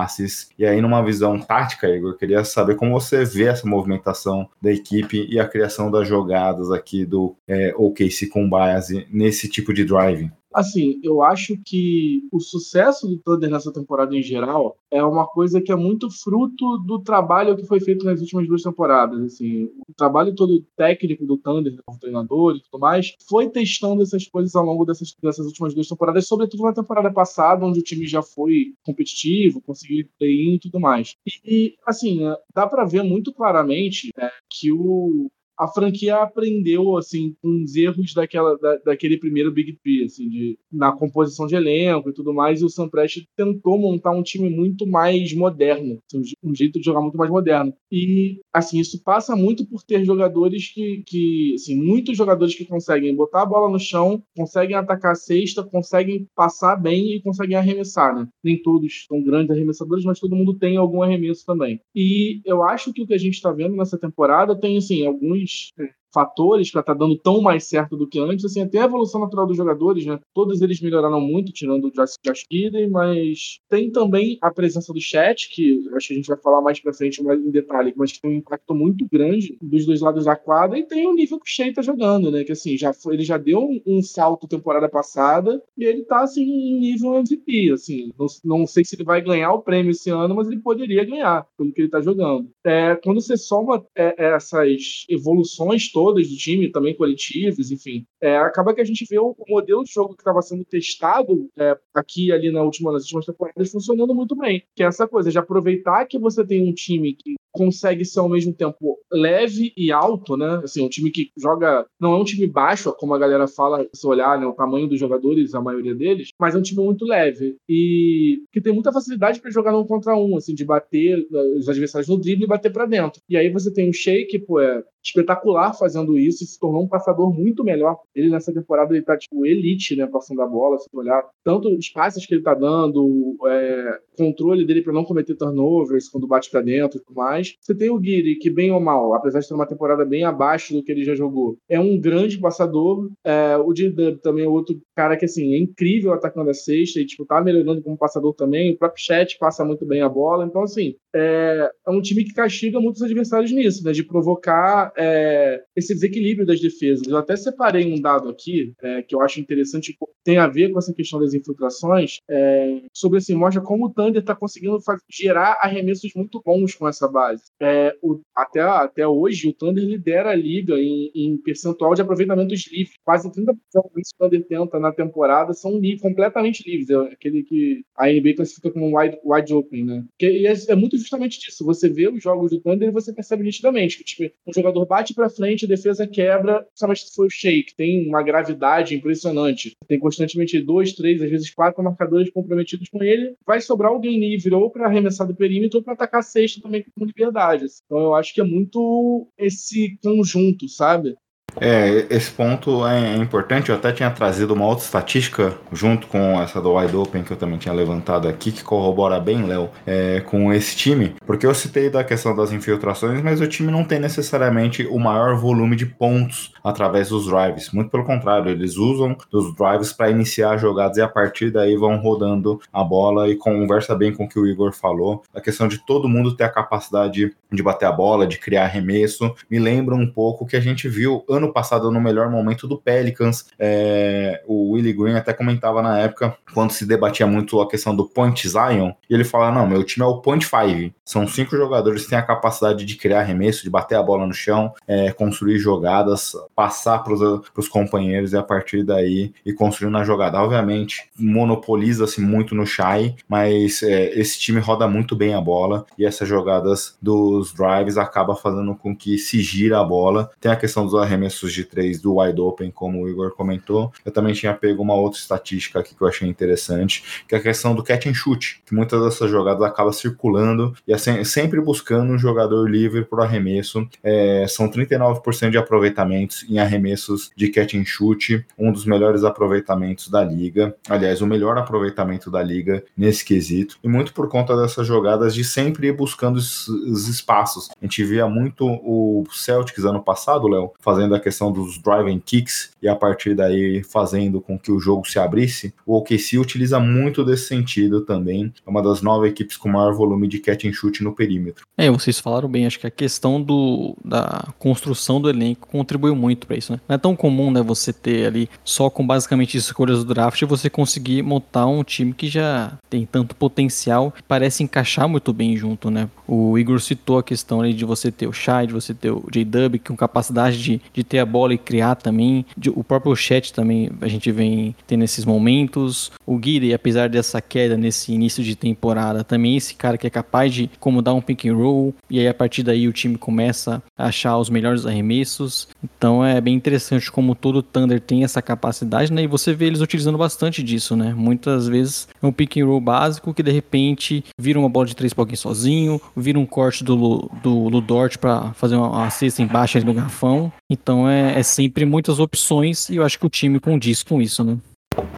E aí, numa visão tática, Igor, eu queria saber como você vê essa movimentação da equipe e a criação das jogadas aqui do é, OKC com base nesse tipo de drive.
Assim, eu acho que o sucesso do Thunder nessa temporada em geral é uma coisa que é muito fruto do trabalho que foi feito nas últimas duas temporadas. Assim, o trabalho todo técnico do Thunder, como treinador e tudo mais, foi testando essas coisas ao longo dessas, dessas últimas duas temporadas, sobretudo na temporada passada, onde o time já foi competitivo, conseguiu play-in e tudo mais. E, assim, dá para ver muito claramente é, que o a franquia aprendeu, assim, com os erros daquela, da, daquele primeiro Big Three, assim, de, na composição de elenco e tudo mais, e o Sam tentou montar um time muito mais moderno, assim, um jeito de jogar muito mais moderno. E, assim, isso passa muito por ter jogadores que, que assim, muitos jogadores que conseguem botar a bola no chão, conseguem atacar a cesta, conseguem passar bem e conseguem arremessar, né? Nem todos são grandes arremessadores, mas todo mundo tem algum arremesso também. E eu acho que o que a gente está vendo nessa temporada tem, assim, alguns é, fatores para estar tá dando tão mais certo do que antes, assim, até a evolução natural dos jogadores, né? Todos eles melhoraram muito, tirando o Josh, Josh mas tem também a presença do chat, que acho que a gente vai falar mais para frente mais em detalhe, mas que tem um impacto muito grande dos dois lados da quadra, e tem o nível que o Shea tá jogando, né? Que assim, já foi, ele já deu um, um, salto temporada passada, e ele tá assim em nível MVP, assim, não, não sei se ele vai ganhar o prêmio esse ano, mas ele poderia ganhar, pelo que ele tá jogando. É, quando você soma é, essas evoluções todas, do time, também coletivos, enfim. É, acaba que a gente vê o, modelo de jogo que estava sendo testado é, aqui ali na última, nas últimas temporadas funcionando muito bem. Que é essa coisa de aproveitar que você tem um time que consegue ser ao mesmo tempo leve e alto, né? Assim, um time que joga. Não é um time baixo, como a galera fala, se olhar né, o tamanho dos jogadores, a maioria deles, mas é um time muito leve. E que tem muita facilidade para jogar um contra um, assim, de bater os adversários no drible e bater para dentro. E aí você tem o Shake, pô, é espetacular fazendo isso e se tornou um passador muito melhor. Ele nessa temporada ele tá tipo elite, né, passando a bola, se olhar tanto os passes que ele tá dando, é, controle dele para não cometer turnovers quando bate para dentro e tudo mais. Você tem o Guiri, que bem ou mal, apesar de ter uma temporada bem abaixo do que ele já jogou, é um grande passador. É, o J-Dub também é outro cara que assim é incrível atacando a sexta e tipo tá melhorando como passador também. O próprio Chat passa muito bem a bola. Então assim, é, é um time que castiga muitos adversários nisso, né, de provocar é, esse desequilíbrio das defesas. Eu até separei um dado aqui é, que eu acho interessante, tem a ver com essa questão das infiltrações, é, sobre assim, mostra como o Thunder está conseguindo gerar arremessos muito bons com essa base. É, o, até, até hoje, o Thunder lidera a liga em, em percentual de aproveitamentos livres. Quase 30% do que o Thunder tenta na temporada são livres, completamente livres. É aquele que a NBA classifica como wide, wide open, né? Que, é, é, muito justamente disso. Você vê os jogos do Thunder e você percebe nitidamente que tipo, um jogador bate para frente, a defesa quebra, principalmente se for o Shake, tem uma gravidade impressionante. Tem constantemente dois, três, às vezes quatro marcadores comprometidos com ele. Vai sobrar alguém livre ou para arremessar do perímetro ou para atacar a cesta também com liberdade. Então eu acho que é muito esse conjunto, sabe?
É, esse ponto é importante. Eu até tinha trazido uma outra estatística junto com essa do Wide Open que eu também tinha levantado aqui, que corrobora bem, Léo, é, com esse time. Porque eu citei da questão das infiltrações, mas o time não tem necessariamente o maior volume de pontos através dos drives. Muito pelo contrário, eles usam os drives para iniciar jogadas e a partir daí vão rodando a bola e conversa bem com o que o Igor falou. A questão de todo mundo ter a capacidade de bater a bola, de criar arremesso, me lembra um pouco o que a gente viu ano ano passado no melhor momento do Pelicans. É, o Willie Green até comentava na época, quando se debatia muito a questão do point Zion, e ele fala: não, meu time é o point five. São cinco jogadores que têm a capacidade de criar arremesso, de bater a bola no chão, é, construir jogadas, passar para os companheiros e a partir daí e construir na jogada. Obviamente, monopoliza-se muito no Shai, mas é, esse time roda muito bem a bola e essas jogadas dos drives acaba fazendo com que se gira a bola. Tem a questão dos arremessos arremessos de três do wide open, como o Igor comentou. Eu também tinha pego uma outra estatística aqui que eu achei interessante, que é a questão do catch and shoot, que muitas dessas jogadas acaba circulando e é sempre buscando um jogador livre para arremesso. É, são 39% de aproveitamentos em arremessos de catch and shoot, um dos melhores aproveitamentos da liga. Aliás, o melhor aproveitamento da liga nesse quesito. E muito por conta dessas jogadas de sempre ir buscando os espaços. A gente via muito o Celtics ano passado, Léo, fazendo a questão dos driving kicks e a partir daí fazendo com que o jogo se abrisse, o OKC utiliza muito desse sentido também. É uma das nove equipes com maior volume de catch and shoot no perímetro.
É, vocês falaram bem, acho que a questão do, da construção do elenco contribuiu muito para isso, né? Não é tão comum, né, você ter ali só com basicamente escolhas do draft você conseguir montar um time que já tem tanto potencial, parece encaixar muito bem junto, né? O Igor citou a questão ali de você ter o Shai, de você ter o J-Dub com capacidade de, de ter a bola e criar também. O próprio chat também a gente vem tendo esses momentos. O Guiri, apesar dessa queda nesse início de temporada, também é esse cara que é capaz de como dar um pick and roll e aí a partir daí o time começa a achar os melhores arremessos. Então é bem interessante como todo Thunder tem essa capacidade, né? E você vê eles utilizando bastante disso, né? Muitas vezes é um pick and roll básico que de repente vira uma bola de três pouquinho sozinho, vira um corte do, do Ludort para fazer uma, cesta embaixo no garrafão. Então é, é sempre muitas opções e eu acho que o time condiz com isso, né?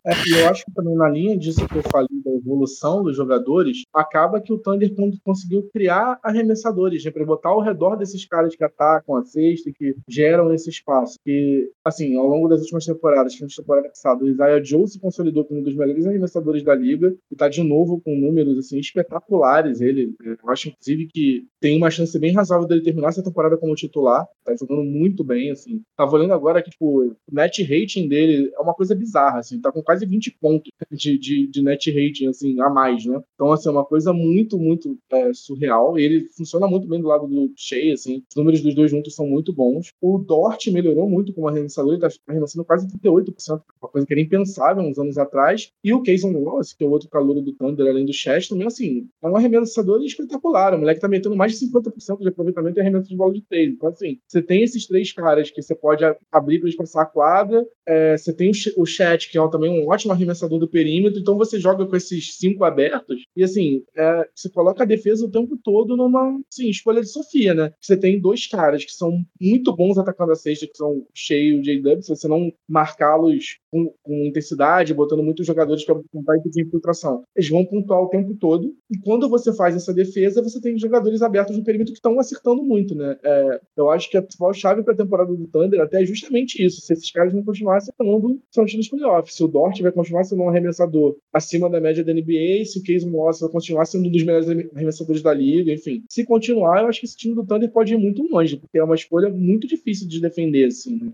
É, e eu acho que também na linha disso que eu falei da evolução dos jogadores, acaba que o Thunder conseguiu criar arremessadores, né, para botar ao redor desses caras que atacam a cesta que geram esse espaço. E, assim, ao longo das últimas temporadas, que a temporada passada, o Isaiah Joe se consolidou como um dos melhores arremessadores da liga e está de novo com números assim espetaculares. Ele, eu acho inclusive que tem uma chance bem razoável dele terminar essa temporada como titular. Tá jogando muito bem, assim. Tava olhando agora que, tipo, o net rating dele é uma coisa bizarra, assim. Tá com quase 20 pontos de, de, de net rating, assim, a mais, né? Então, assim, é uma coisa muito, muito é, surreal. Ele funciona muito bem do lado do Shea, assim. Os números dos dois juntos são muito bons. O Dort melhorou muito como arremessador. Ele tá arremessando quase 38%, uma coisa que era impensável uns anos atrás. E o Keyson Wallace, que é o outro calor do Thunder, além do Chest, também, assim, é um arremessador espetacular. O moleque tá metendo mais de 50% de aproveitamento e arremesso de bola de três. Então, assim, você tem esses três caras que você pode abrir para eles passar a quadra. É, você tem o, o Chat, que é também um ótimo arremessador do perímetro. Então, você joga com esses cinco abertos e, assim, é, você coloca a defesa o tempo todo numa assim, escolha de Sofia, né? Você tem dois caras que são muito bons atacando a cesta, que são cheio e o J-Dub. Se você não marcá-los com, com, intensidade, botando muitos jogadores para um type de infiltração, eles vão pontuar o tempo todo. E quando você faz essa defesa, você tem jogadores abertos no perímetro que estão acertando muito, né? É, eu acho que a principal chave para a temporada do Thunder até é justamente isso. Se esses caras não continuarem acertando, são times playoffs. Se o Dort vai continuar sendo um arremessador acima da média da NBA, se o Case Moss vai continuar sendo um dos melhores arremessadores da liga, enfim. Se continuar, eu acho que esse time do Thunder pode ir muito longe, porque é uma escolha muito difícil de defender, assim. Né?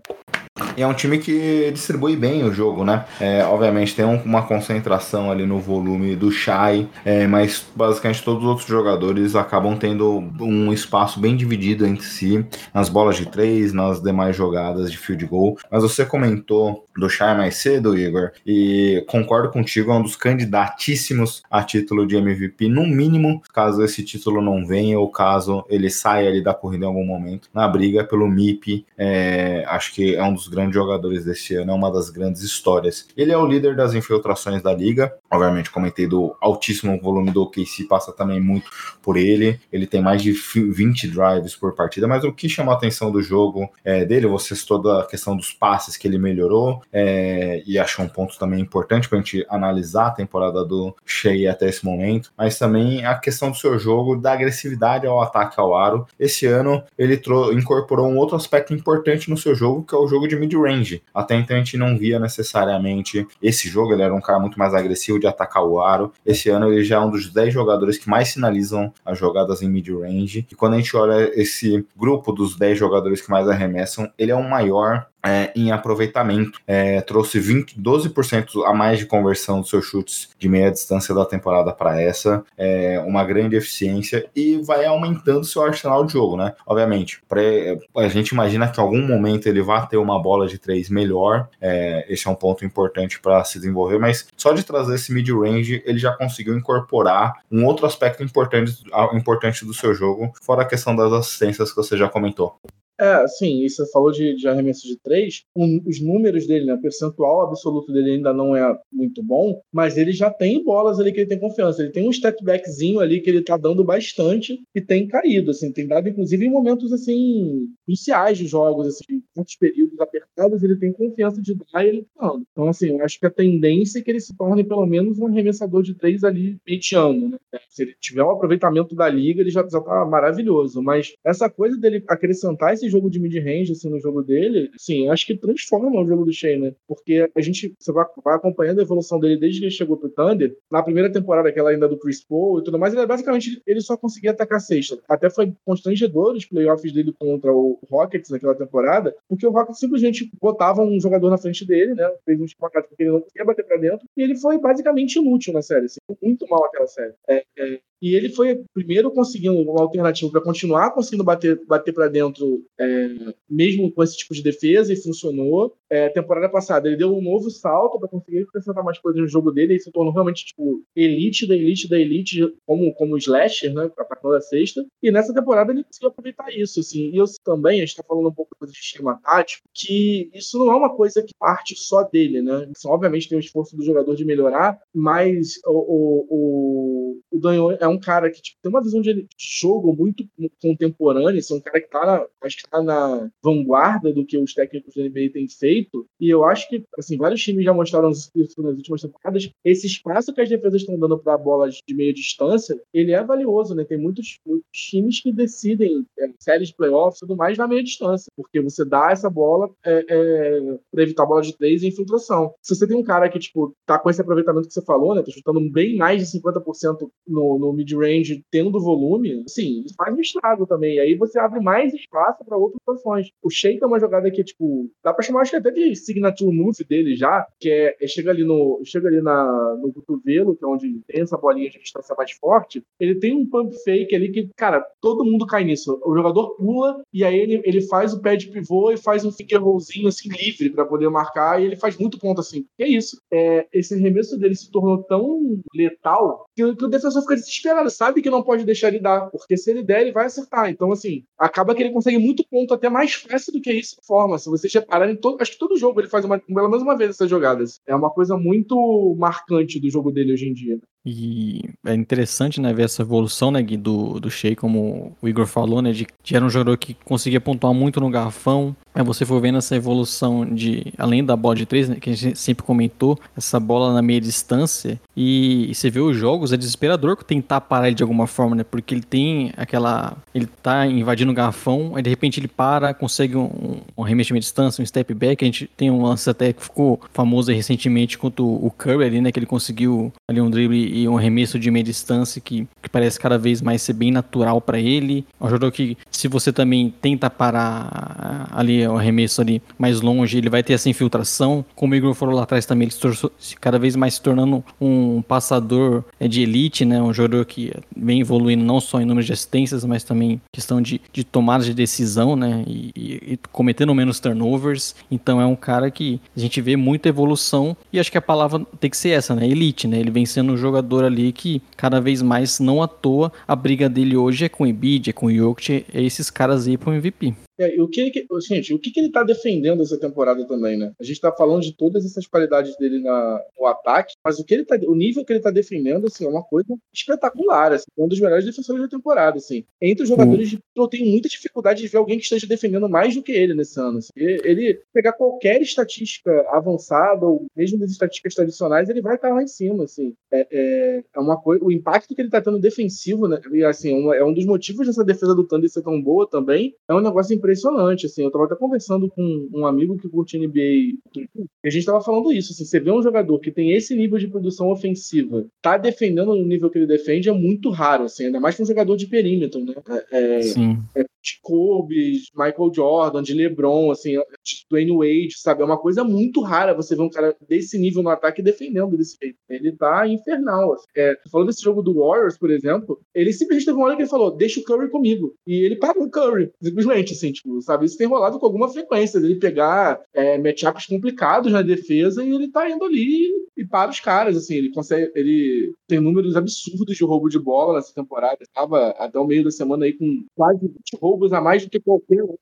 E é um time que distribui bem o jogo, né? É, obviamente tem uma concentração ali no volume do Shai, é, mas basicamente todos os outros jogadores acabam tendo um espaço bem dividido entre si, nas bolas de três, nas demais jogadas de field goal. Mas você comentou do Shai mais cedo, Igor, e concordo contigo, é um dos candidatíssimos a título de MVP, no mínimo, caso esse título não venha ou caso ele saia ali da corrida em algum momento, na briga pelo MIP. É, acho que é um dos grandes jogadores deste ano, é uma das grandes histórias. Ele é o líder das infiltrações da liga, obviamente comentei do altíssimo volume do OKC, passa também muito por ele, ele tem mais de 20 drives por partida, mas o que chamou a atenção do jogo é, dele, você citou a questão dos passes que ele melhorou, é, e achou um ponto também importante para a gente analisar a temporada do Shea até esse momento, mas também a questão do seu jogo, da agressividade ao ataque ao aro. Esse ano ele incorporou um outro aspecto importante no seu jogo, que é o jogo de mid-range. Até então a gente não via necessariamente esse jogo, ele era um cara muito mais agressivo de atacar o aro. Esse ano ele já é um dos 10 jogadores que mais sinalizam as jogadas em mid-range. E quando a gente olha esse grupo dos 10 jogadores que mais arremessam, ele é o maior é, em aproveitamento. É, trouxe 20, 12% a mais de conversão dos seus chutes de meia distância da temporada para essa. É, uma grande eficiência e vai aumentando seu arsenal de jogo, né? Obviamente, pra, a gente imagina que em algum momento ele vai ter uma bola de três melhor. É, esse é um ponto importante para se desenvolver, mas só de trazer esse mid-range ele já conseguiu incorporar um outro aspecto importante, importante do seu jogo, fora a questão das assistências que você já comentou.
É, sim, e você falou de, de arremesso de três, um, os números dele, né, o percentual absoluto dele ainda não é muito bom, mas ele já tem bolas ali que ele tem confiança. Ele tem um step backzinho ali que ele tá dando bastante e tem caído, assim, tem dado inclusive em momentos, assim, cruciais de jogos, assim, muitos períodos apertados, ele tem confiança de dar e ele tá dando. Então, assim, eu acho que a tendência é que ele se torne pelo menos um arremessador de três ali mediano, né? Se ele tiver um aproveitamento da liga, ele já, já tá maravilhoso, mas essa coisa dele acrescentar esse esse jogo de mid-range, assim, no jogo dele, sim, acho que transforma o jogo do Shea, né? Porque a gente você vai, vai, acompanhando a evolução dele desde que ele chegou pro Thunder. Na primeira temporada, aquela ainda do Chris Paul e tudo mais, ele basicamente ele só conseguia atacar sexta. Até foi constrangedor os playoffs dele contra o Rockets naquela temporada, porque o Rockets simplesmente botava um jogador na frente dele, né? Fez um espacate porque ele não conseguia bater pra dentro, e ele foi basicamente inútil na série, assim, muito mal aquela série. É, é, E ele foi primeiro conseguindo uma alternativa para continuar conseguindo bater, bater para dentro, é, mesmo com esse tipo de defesa, e funcionou. É, temporada passada ele deu um novo salto para conseguir acrescentar mais coisas no jogo dele e se tornou realmente tipo elite da elite da elite, como como slasher, né, atacando a sexta. E nessa temporada ele conseguiu aproveitar isso, assim. E eu também, a gente está falando um pouco do esquema tático, que isso não é uma coisa que parte só dele, né? Isso, obviamente tem o esforço do jogador de melhorar, mas o, o, o, o Danho é um cara que tipo, tem uma visão de jogo muito contemporânea, assim, um cara que tá na, acho que tá na vanguarda do que os técnicos da NBA têm feito, e eu acho que, assim, vários times já mostraram isso nas últimas temporadas, esse espaço que as defesas estão dando para bolas de meia distância, ele é valioso, né? Tem muitos, muitos times que decidem é, séries de playoffs tudo mais na meia distância, porque você dá essa bola é, é, para evitar a bola de três e infiltração. Se você tem um cara que, tipo, tá com esse aproveitamento que você falou, né? Tá chutando bem mais de 50% no, no mid-range, tendo volume, assim, isso faz um estrago também. E aí você abre mais espaço para outras posições. O Shea tem uma jogada que, tipo, dá pra chamar acho que de signature move dele já, que é, é chega ali no chega ali na, no cotovelo, que é onde tem essa bolinha de distância mais forte, ele tem um pump fake ali que, cara, todo mundo cai nisso. O jogador pula e aí ele, ele faz o pé de pivô e faz um finger rollzinho assim livre para poder marcar e ele faz muito ponto assim. Que é isso. É, esse arremesso dele se tornou tão letal que, que, o defensor fica desesperado, sabe que não pode deixar ele dar, porque se ele der, ele vai acertar. Então, assim, acaba que ele consegue muito ponto até mais fácil do que isso forma. Se vocês repararem, todo, acho todo jogo ele faz uma, pelo menos uma vez essas jogadas. É uma coisa muito marcante do jogo dele hoje em dia.
E é interessante, né, ver essa evolução, né, do, do Shea, como o Igor falou, né, de que era um jogador que conseguia pontuar muito no garrafão. Aí você for vendo essa evolução de, além da bola de três, né, que a gente sempre comentou, essa bola na meia distância, e, e você vê os jogos, é desesperador tentar parar ele de alguma forma, né, porque ele tem aquela, ele tá invadindo o garrafão, aí de repente ele para, consegue um, um arremesso de distância, um step back, a gente tem um lance até que ficou famoso recentemente quanto o Curry ali, né, que ele conseguiu ali um drible e um arremesso de meia distância que, que parece cada vez mais ser bem natural para ele. É um jogador que, se você também tenta parar ali o arremesso ali mais longe, ele vai ter essa infiltração. Como o Igor falou lá atrás também, ele se cada vez mais se tornando um passador é, de elite, né? Um jogador que vem evoluindo não só em número de assistências, mas também questão de, de tomada de decisão, né? E, e, e cometendo menos turnovers. Então é um cara que a gente vê muita evolução e acho que a palavra tem que ser essa, né? Elite, né? Ele vem sendo um jogador jogador ali que cada vez mais, não à toa, a briga dele hoje é com o Embiid, é com o Jokic, é esses caras aí pro MVP.
É, o que gente, o que, ele tá defendendo essa temporada também, né? A gente tá falando de todas essas qualidades dele na, no ataque, mas o que ele tá, o nível que ele tá defendendo, assim, é uma coisa espetacular, assim, um dos melhores defensores da temporada, assim. Entre os jogadores, uhum. eu tenho muita dificuldade de ver alguém que esteja defendendo mais do que ele nesse ano. Assim. Ele pegar qualquer estatística avançada ou mesmo das estatísticas tradicionais, ele vai estar lá em cima, assim. É, é, é uma coisa, o impacto que ele tá tendo defensivo, né? E, assim, é, uma, é um dos motivos dessa defesa do Thunder ser tão boa também. É um negócio impressionante, assim. Eu tava até conversando com um amigo que curte NBA e a gente tava falando isso, assim, você vê um jogador que tem esse nível de produção ofensiva, tá defendendo no nível que ele defende, é muito raro, assim, ainda mais que um jogador de perímetro, né? É,
Sim.
É, de Kobe, Michael Jordan, de LeBron, assim, de Dwayne Wade, sabe? É uma coisa muito rara você ver um cara desse nível no ataque defendendo desse jeito. Ele tá infernal. Assim. É, falando desse jogo do Warriors, por exemplo, ele simplesmente teve uma hora que ele falou, deixa o Curry comigo. E ele parou o Curry, simplesmente, assim, tipo, sabe? Isso tem rolado com alguma frequência, dele pegar é, matchups complicados na defesa e ele tá indo ali e para os caras, assim, ele consegue, ele tem números absurdos de roubo de bola nessa temporada, estava até o meio da semana aí com quase 20 roubos a mais do que qualquer outro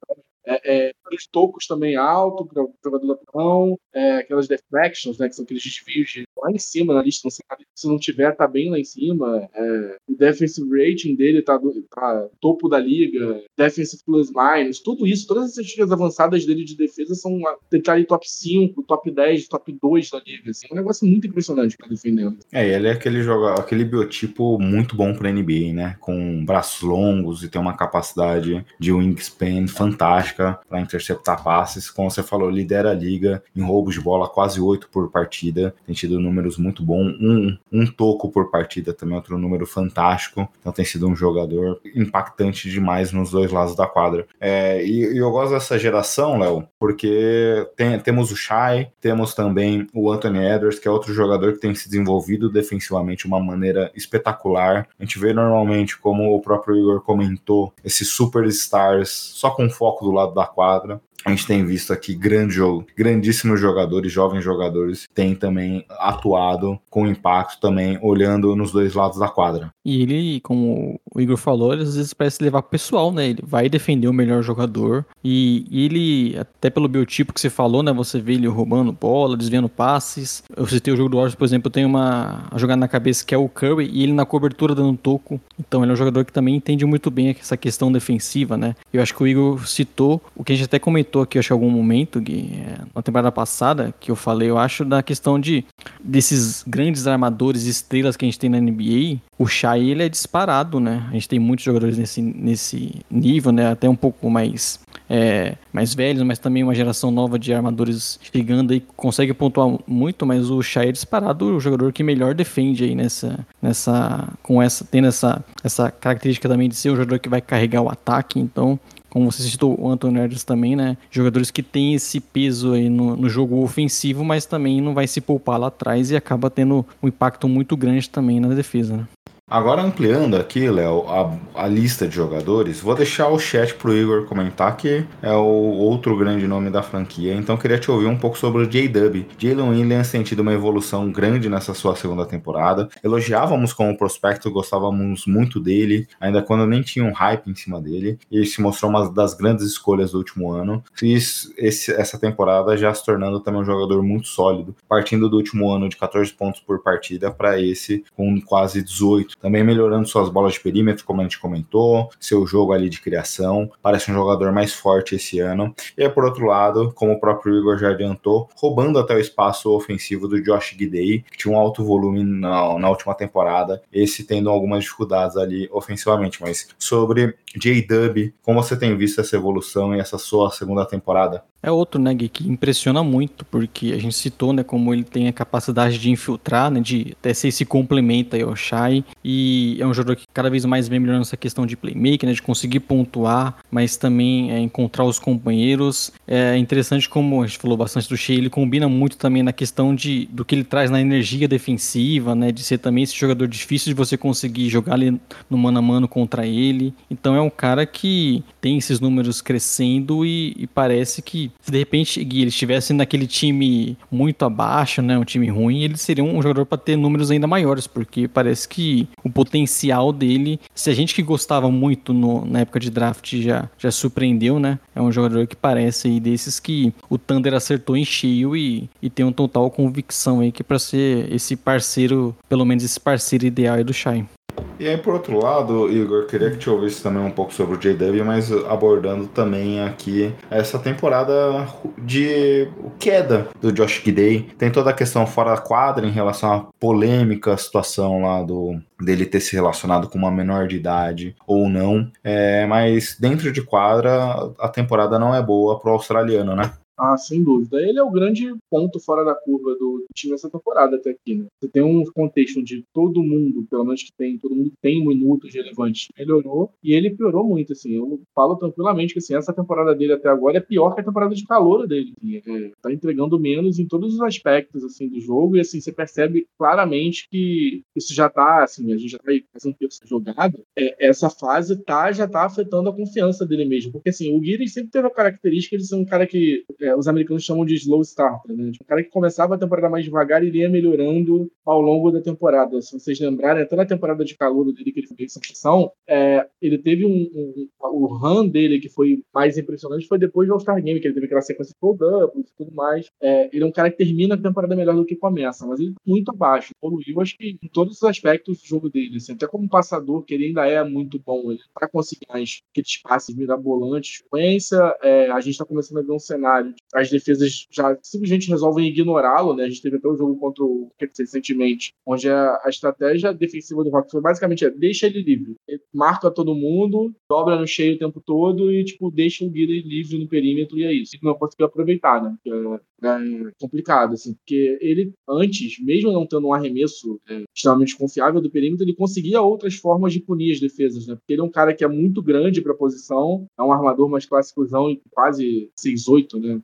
é, é, os tocos também alto para o jogador da prão, é, aquelas deflections, né, que são aqueles desvios de lá em cima na lista, não sabe, se não tiver, tá bem lá em cima. É, o defensive rating dele tá, do, tá topo da liga, defensive plus minus, tudo isso, todas essas dicas avançadas dele de defesa são tentar tá top 5, top 10, top 2 da liga. Assim, é um negócio muito impressionante para defendendo.
É, ele é aquele jogador, aquele biotipo muito bom para NBA, né? Com braços longos e tem uma capacidade de wingspan fantástica para interceptar passes. Como você falou, lidera a liga em roubos de bola, quase 8 por partida. Tem tido números muito bons. Um, um toco por partida também, outro número fantástico. Então tem sido um jogador impactante demais nos dois lados da quadra. É, e, e, eu gosto dessa geração, Léo, porque tem, temos o Shai, temos também o Anthony Edwards, que é outro jogador que tem se desenvolvido defensivamente de uma maneira espetacular. A gente vê normalmente, como o próprio Igor comentou, esses superstars só com foco do lado da quadra rápido. A gente tem visto aqui grande jogo, grandíssimos jogadores, jovens jogadores, têm também atuado com impacto também, olhando nos dois lados da quadra.
E ele, como o Igor falou, às vezes parece levar pro pessoal, né? Ele vai defender o melhor jogador. E, ele, até pelo biotipo que você falou, né? Você vê ele roubando bola, desviando passes. Eu citei o jogo do Warriors, por exemplo, tenho uma jogada na cabeça que é o Curry e ele na cobertura dando toco. Então ele é um jogador que também entende muito bem essa questão defensiva, né? Eu acho que o Igor citou o que a gente até comentou comentou aqui, acho em algum momento, Gui, é, na temporada passada, que eu falei, eu acho, da questão de desses grandes armadores, estrelas que a gente tem na NBA, o Shai, ele é disparado, né? A gente tem muitos jogadores nesse, nesse nível, né? Até um pouco mais, é, mais velhos, mas também uma geração nova de armadores chegando aí, consegue pontuar muito, mas o Shai é disparado o jogador que melhor defende aí nessa, nessa com essa, tendo essa, essa característica também de ser o jogador que vai carregar o ataque, então como você citou o Anthony Edwards também, né? Jogadores que têm esse peso aí no, no, jogo ofensivo, mas também não vai se poupar lá atrás e acaba tendo um impacto muito grande também na defesa, né?
Agora ampliando aqui, Léo, a, a, lista de jogadores, vou deixar o chat pro Igor comentar que é o outro grande nome da franquia. Então queria te ouvir um pouco sobre o J-Dub. Jalen Williams tem tido uma evolução grande nessa sua segunda temporada. Elogiávamos como prospecto, gostávamos muito dele, ainda quando nem tinha um hype em cima dele. E se mostrou uma das grandes escolhas do último ano. E esse, essa temporada já se tornando também um jogador muito sólido, partindo do último ano de 14 pontos por partida para esse com quase 18 também melhorando suas bolas de perímetro, como a gente comentou, seu jogo ali de criação, parece um jogador mais forte esse ano. E por outro lado, como o próprio Igor já adiantou, roubando até o espaço ofensivo do Josh Gidey, que tinha um alto volume na, na última temporada, esse tendo algumas dificuldades ali ofensivamente. Mas sobre J-Dub, como você tem visto essa evolução e essa sua segunda temporada?
É outro, né, Gui, que impressiona muito, porque a gente citou, né, como ele tem a capacidade de infiltrar, né, de até se, se complementa ao Shai, e é um jogador que cada vez mais vem melhorando essa questão de playmaking, né, de conseguir pontuar, mas também é, encontrar os companheiros. É interessante como a gente falou bastante do Shea, ele combina muito também na questão de, do que ele traz na energia defensiva, né, de ser também esse jogador difícil de você conseguir jogar ali no mano a mano contra ele. Então é um cara que tem esses números crescendo e, e parece que se de repente Gui, ele estivesse naquele time muito abaixo, né, um time ruim, ele seria um jogador para ter números ainda maiores, porque parece que o potencial dele, se a gente que gostava muito no, na época de draft já, já surpreendeu, né? É um jogador que parece aí desses que o Thunder acertou em cheio e, e tem um total convicção aí que para ser esse parceiro, pelo menos esse parceiro ideal do Shai.
E aí, por outro lado, Igor, queria que te ouvisse também um pouco sobre o JW, mas abordando também aqui essa temporada de queda do Josh Gidey. Tem toda a questão fora da quadra em relação à polêmica situação lá do dele ter se relacionado com uma menor de idade ou não. É, mas dentro de quadra, a temporada não é boa pro australiano, né?
Ah, sem dúvida. Ele é o grande ponto fora da curva do time essa temporada até aqui, né? Você tem um contexto onde todo mundo, pelo menos que tem, todo mundo tem minutos relevantes, melhorou e ele piorou muito, assim. Eu falo tranquilamente que assim, essa temporada dele até agora é pior que a temporada de calor dele. Assim, é, tá entregando menos em todos os aspectos assim do jogo e assim você percebe claramente que isso já tá, assim, a gente já tá quase um terço jogado. É, essa fase tá já tá afetando a confiança dele mesmo, porque assim, o Guiri sempre teve a característica de ser um cara que é, os americanos chamam de slow starter, né? Tipo, um cara que começava a temporada mais devagar e iria melhorando ao longo da temporada. Se vocês lembrarem, até na temporada de calor dele que ele fez essa função, é, ele teve um, um, o run dele que foi mais impressionante foi depois do All-Star Game, que ele teve aquela sequência doubles e tudo mais. É, ele é um cara que termina a temporada melhor do que começa, mas ele tá muito abaixo. Evoluiu, acho que em todos os aspectos do jogo dele. Assim, até como passador, que ele ainda é muito bom. Ele conseguir mais aqueles passes mirabolantes, sequência, é, a gente está começando a ver um cenário as defesas já simplesmente resolvem ignorá-lo, né? A gente teve até um jogo contra o Kets recentemente, onde a, a, estratégia defensiva do Rockets foi basicamente é, deixa ele livre. Ele marca todo mundo, dobra no cheio o tempo todo e, tipo, deixa o Guilherme livre no perímetro e é isso. E não conseguiu aproveitar, né? É, é, complicado, assim, porque ele, antes, mesmo não tendo um arremesso é, extremamente confiável do perímetro, ele conseguia outras formas de punir as defesas, né? Porque ele é um cara que é muito grande para a posição, é um armador mais clássicozão e quase 6'8, né?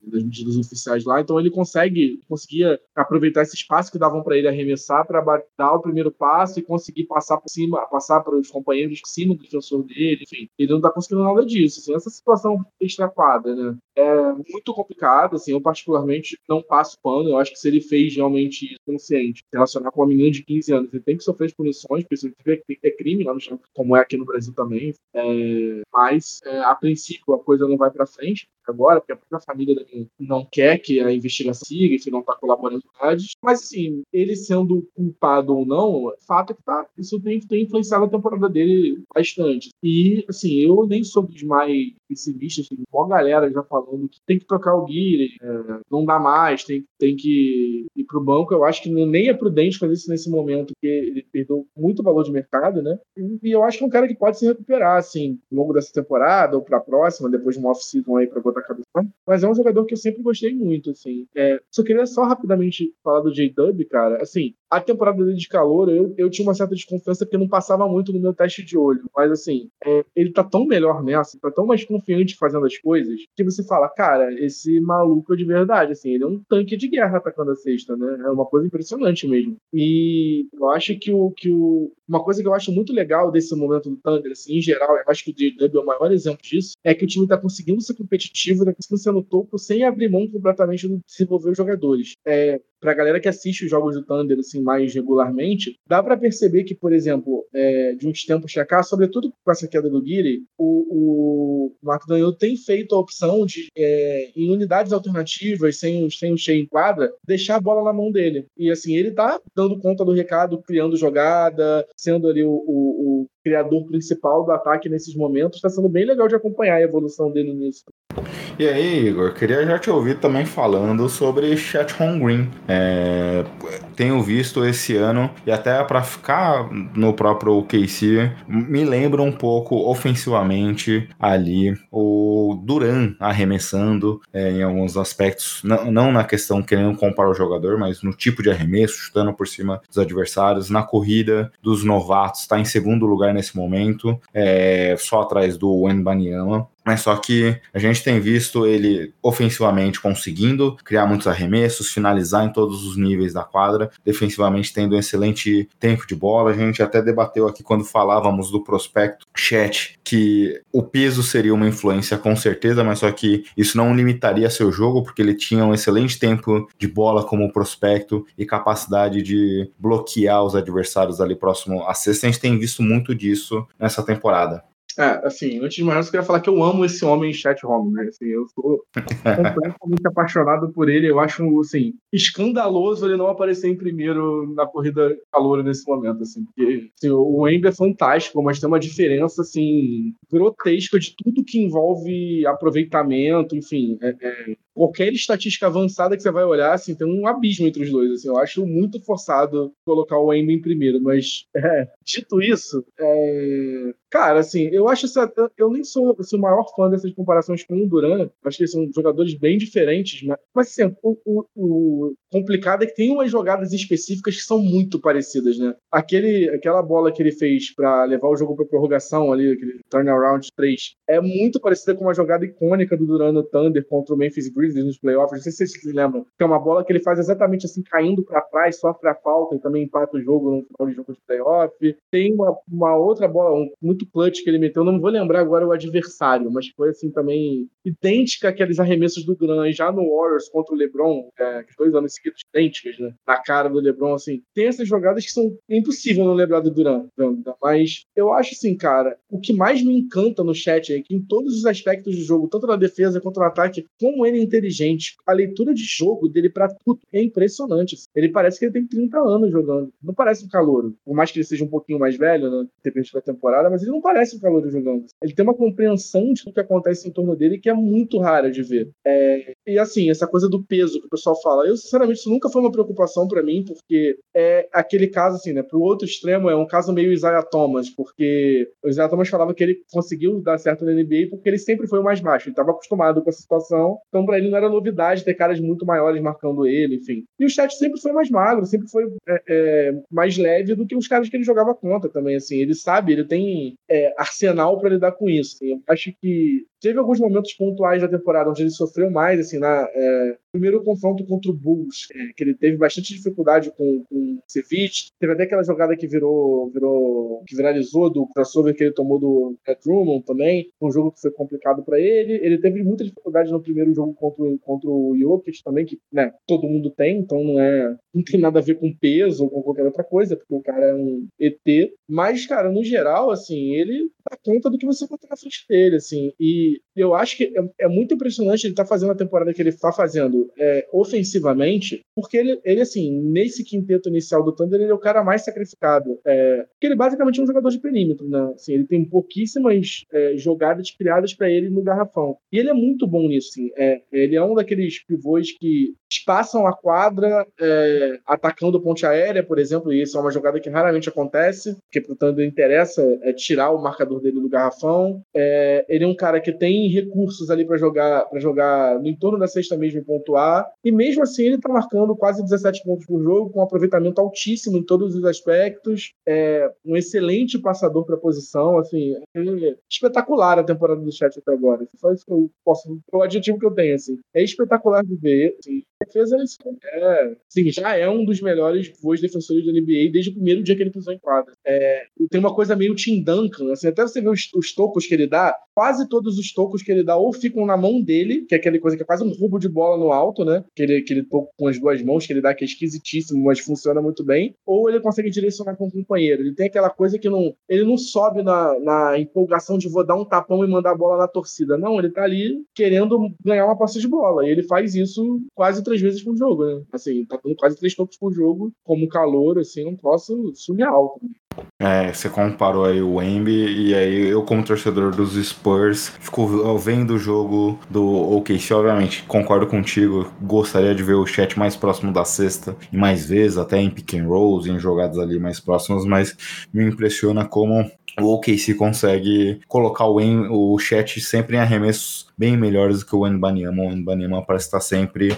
Das medidas oficiais lá, então ele consegue, conseguia aproveitar esse espaço que davam para ele arremessar para dar o primeiro passo e conseguir passar por cima, passar para os companheiros por cima do defensor dele, enfim. Ele não tá conseguindo nada disso, assim, essa situação extraquada, né? É muito complicado, assim, eu particularmente não passo pano, eu acho que se ele fez realmente consciente, relacionar com uma menina de 15 anos, ele tem que sofrer as punições, porque tem que ter crime lá no chão, como é aqui no Brasil também, é, mas é, a princípio a coisa não vai para frente agora, porque a própria família dele não quer que a investigação siga, enfim, não está colaborando com mas assim, ele sendo culpado ou não, o fato é que tá, isso tem, tem influenciado a temporada dele bastante. E assim, eu nem sou dos mais pessimistas, tem uma galera já falando que tem que trocar o Guilherme, é, não dá mais, tem, tem que ir pro banco. Eu acho que nem é prudente fazer isso nesse momento, porque ele perdeu muito valor de mercado, né? E, eu acho que é um cara que pode se recuperar, assim, ao longo dessa temporada ou pra próxima, depois de uma off-season aí pra botar a cabeça. Mas é um jogador que eu sempre gostei muito, assim. É, só queria só rapidamente falar do J-Dub, cara. Assim, a temporada dele de calor, eu, eu tinha uma certa desconfiança porque não passava muito no meu teste de olho. Mas, assim, é, ele tá tão melhor nessa, tá tão mais confiante fazendo as coisas, que você fala, cara, esse maluco é de verdade, assim, ele é um tanque de guerra atacando a cesta, né? É uma coisa impressionante mesmo. E eu acho que o, que o. Uma coisa que eu acho muito legal desse momento do Thunder, assim, em geral, eu acho que o J-Dub é o maior exemplo disso, é que o time tá conseguindo ser competitivo, tá conseguindo ser no topo sem abrir mão completamente de desenvolver os jogadores. É, pra galera que assiste os jogos do Thunder assim mais regularmente, dá para perceber que, por exemplo, é, de uns tempos pra cá, sobretudo com essa queda do Guiri, o, o Marco tem feito a opção de, é, em unidades alternativas, sem, sem o Shea em quadra, deixar a bola na mão dele. E assim, ele tá dando conta do recado, criando jogada, sendo ali o, o, o criador principal do ataque nesses momentos. Está sendo bem legal de acompanhar a evolução dele nisso.
E aí, Igor, queria já te ouvir também falando sobre Chat Home Green. É, tenho visto esse ano, e até para ficar no próprio OKC, me lembra um pouco ofensivamente ali o Duran arremessando é, em alguns aspectos, não, não na questão querendo comparar o jogador, mas no tipo de arremesso, chutando por cima dos adversários, na corrida dos novatos, está em segundo lugar nesse momento, é, só atrás do Wenbanyama mas só que a gente tem visto ele ofensivamente conseguindo criar muitos arremessos, finalizar em todos os níveis da quadra, defensivamente tendo um excelente tempo de bola. A gente até debateu aqui quando falávamos do prospecto Chat que o peso seria uma influência com certeza, mas só que isso não limitaria seu jogo, porque ele tinha um excelente tempo de bola como prospecto e capacidade de bloquear os adversários ali próximo à cesta. A gente tem visto muito disso nessa temporada.
É, assim, antes de mais eu queria falar que eu amo esse homem chat home, né? Assim, eu sou completamente apaixonado por ele. Eu acho, assim, escandaloso ele não aparecer em primeiro na corrida calor nesse momento, assim, porque assim, o Ember é fantástico, mas tem uma diferença, assim, grotesca de tudo que envolve aproveitamento, enfim, é, é, qualquer estatística avançada que você vai olhar, assim, tem um abismo entre os dois. Assim, eu acho muito forçado colocar o Embiid em primeiro, mas é, dito isso, é, cara, assim, eu acho essa, eu nem sou assim, o maior fã dessas comparações com o Duran. Acho que eles são jogadores bem diferentes, mas, mas assim, o, o, o, complicado é que tem umas jogadas específicas que são muito parecidas, né? Aquele, aquela bola que ele fez para levar o jogo para prorrogação ali, aquele turnaround 3, é muito parecida com uma jogada icônica do Duran no Thunder contra o Memphis Grizzlies Grizzlies nos playoffs, não sei se vocês se lembram, que é uma bola que ele faz exatamente assim, caindo para trás, sofre a falta e também empata o jogo no final de jogo de playoff. Tem uma, uma outra bola um, muito clutch que ele meteu, não vou lembrar agora o adversário, mas foi assim também idêntica àqueles arremessos do Duran já no Warriors contra o LeBron, é, dois anos seguidos idênticas, né? Na cara do LeBron, assim. Tem essas jogadas que são impossível não lembrar do Duran, mas eu acho assim, cara, o que mais me encanta no chat é que em todos os aspectos do jogo, tanto na defesa quanto no ataque, como ele inteligente. A leitura de jogo dele para tudo é impressionante. Ele parece que ele tem 30 anos jogando. Não parece um calouro. Por mais que ele seja um pouquinho mais velho, né? Depende da temporada, mas ele não parece um calor jogando. Ele tem uma compreensão de tudo que acontece em torno dele que é muito rara de ver. É, e assim, essa coisa do peso que o pessoal fala, eu sinceramente isso nunca foi uma preocupação para mim, porque é aquele caso assim, né? Pro outro extremo é um caso meio Isaiah Thomas, porque o Isaiah Thomas falava que ele conseguiu dar certo na NBA porque ele sempre foi o mais baixo, ele estava acostumado com essa situação, então para ele não era novidade ter caras muito maiores marcando ele, enfim. E o chat sempre foi mais magro, sempre foi é, é, mais leve do que os caras que ele jogava contra também, assim. Ele sabe, ele tem é, arsenal para lidar com isso. Assim. Eu acho que teve alguns momentos pontuais da temporada onde ele sofreu mais, assim, na é, primeiro confronto contra o Bulls, é, que ele teve bastante dificuldade com, com o Cevic. Teve até aquela jogada que virou, virou que viralizou do crossover que ele tomou do Red Drummond também, um jogo que foi complicado para ele. Ele teve muita dificuldade no primeiro jogo contra, contra o Jokic também, que né, todo mundo tem, então não é não tem nada a ver com peso ou com qualquer outra coisa, porque o cara é um ET. Mas, cara, no geral, assim, ele dá conta do que você botar na frente dele, assim. E eu acho que é, é muito impressionante ele estar tá fazendo a temporada que ele está fazendo é, ofensivamente, porque ele, ele, assim, nesse quinteto inicial do Thunder, ele é o cara mais sacrificado. É, porque ele basicamente é um jogador de perímetro, né? Assim, ele tem pouquíssimas é, jogadas criadas para ele no garrafão. E ele é muito bom nisso, assim. É, ele é um daqueles pivôs que espaçam a quadra é, atacando ponte aérea, por exemplo, e isso é uma jogada que raramente acontece, porque pro Thunder interessa é tirar o marcador dele do garrafão. Ele é um cara que tem recursos ali para jogar para jogar no entorno da sexta mesmo e pontuar, e mesmo assim ele tá marcando quase 17 pontos por jogo, com um aproveitamento altíssimo em todos os aspectos, é um excelente passador para posição, assim, é espetacular a temporada do chat até agora. Só isso que eu posso, o adjetivo que eu tenho, assim. É espetacular de ver, assim, defesa é, sim, já é um dos melhores voos defensores da NBA desde o primeiro dia que ele pisou em quadra. É, tem uma coisa meio Tim Duncan, assim, até você ver os, os, tocos que ele dá, quase todos os tocos que ele dá ou ficam na mão dele, que é aquela coisa que é quase um roubo de bola no alto, né? Aquele, aquele toco com as duas mãos que ele dá, que é esquisitíssimo, mas funciona muito bem, ou ele consegue direcionar com o companheiro. Ele tem aquela coisa que não. Ele não sobe na, na empolgação de vou dar um tapão e mandar a bola na torcida. Não, ele tá ali querendo ganhar uma posse de bola. E ele faz isso quase três vezes por jogo, né? Assim, tá dando quase três tocos por jogo, como calor, assim, um troço surreal.
É, você comparou aí o Wemby e aí eu como torcedor dos Spurs fico vendo o jogo do OKC, obviamente concordo contigo, gostaria de ver o chat mais próximo da cesta e mais vezes, até em pick and rolls, em jogadas ali mais próximas, mas me impressiona como o OKC consegue colocar o, en, o chat sempre em arremessos bem melhores do que o Nbanyama. O Nbanyama parece estar sempre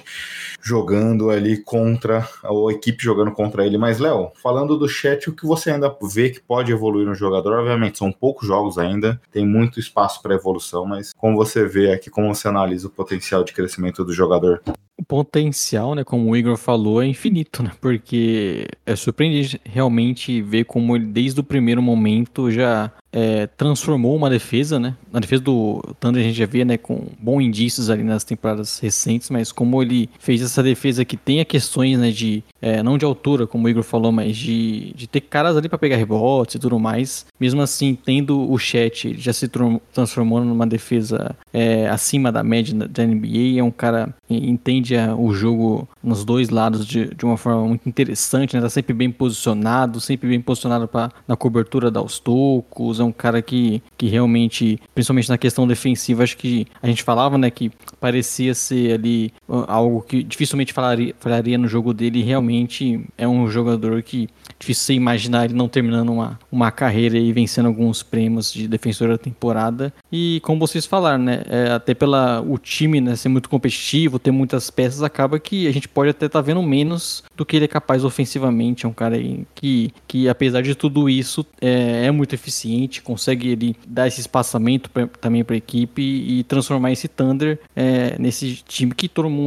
jogando ali contra a equipe jogando contra ele. Mas, Léo, falando do chat, o que você ainda vê que pode evoluir no jogador? Obviamente, são poucos jogos ainda, tem muito espaço para evolução, mas como você vê aqui, como você analisa o potencial de crescimento do jogador?
O potencial, né, como o Igor falou, é infinito, né? Porque é surpreendente realmente ver como ele, desde o primeiro momento, já é, transformou uma defesa, né? Na defesa do Thunder a gente já vê, né, com bons indícios ali nas temporadas recentes, mas como ele fez essa defesa que tenha questões, né, de é, não de altura, como o Igor falou, mas de, de ter caras ali para pegar rebotes e tudo mais. Mesmo assim, tendo o chat, já se transformou numa defesa é, acima da média da NBA. É um cara que entende o jogo nos dois lados de, de uma forma muito interessante, né? Tá sempre bem posicionado, sempre bem posicionado para na cobertura dar os tocos. É um cara que, que realmente, principalmente na questão defensiva, acho que a gente falava, né, que parecia ser ali algo que dificilmente falaria, falaria no jogo dele. Realmente é um jogador que difícil você imaginar ele não terminando uma, uma carreira e vencendo alguns prêmios de defensor da temporada. E como vocês falaram, né, é, até pela o time né, ser muito competitivo, ter muitas peças, acaba que a gente pode até estar tá vendo menos do que ele é capaz ofensivamente. É um cara que, que apesar de tudo isso, é, é muito eficiente, consegue ele dar esse espaçamento pra, também para a equipe e transformar esse Thunder é, nesse time que todo mundo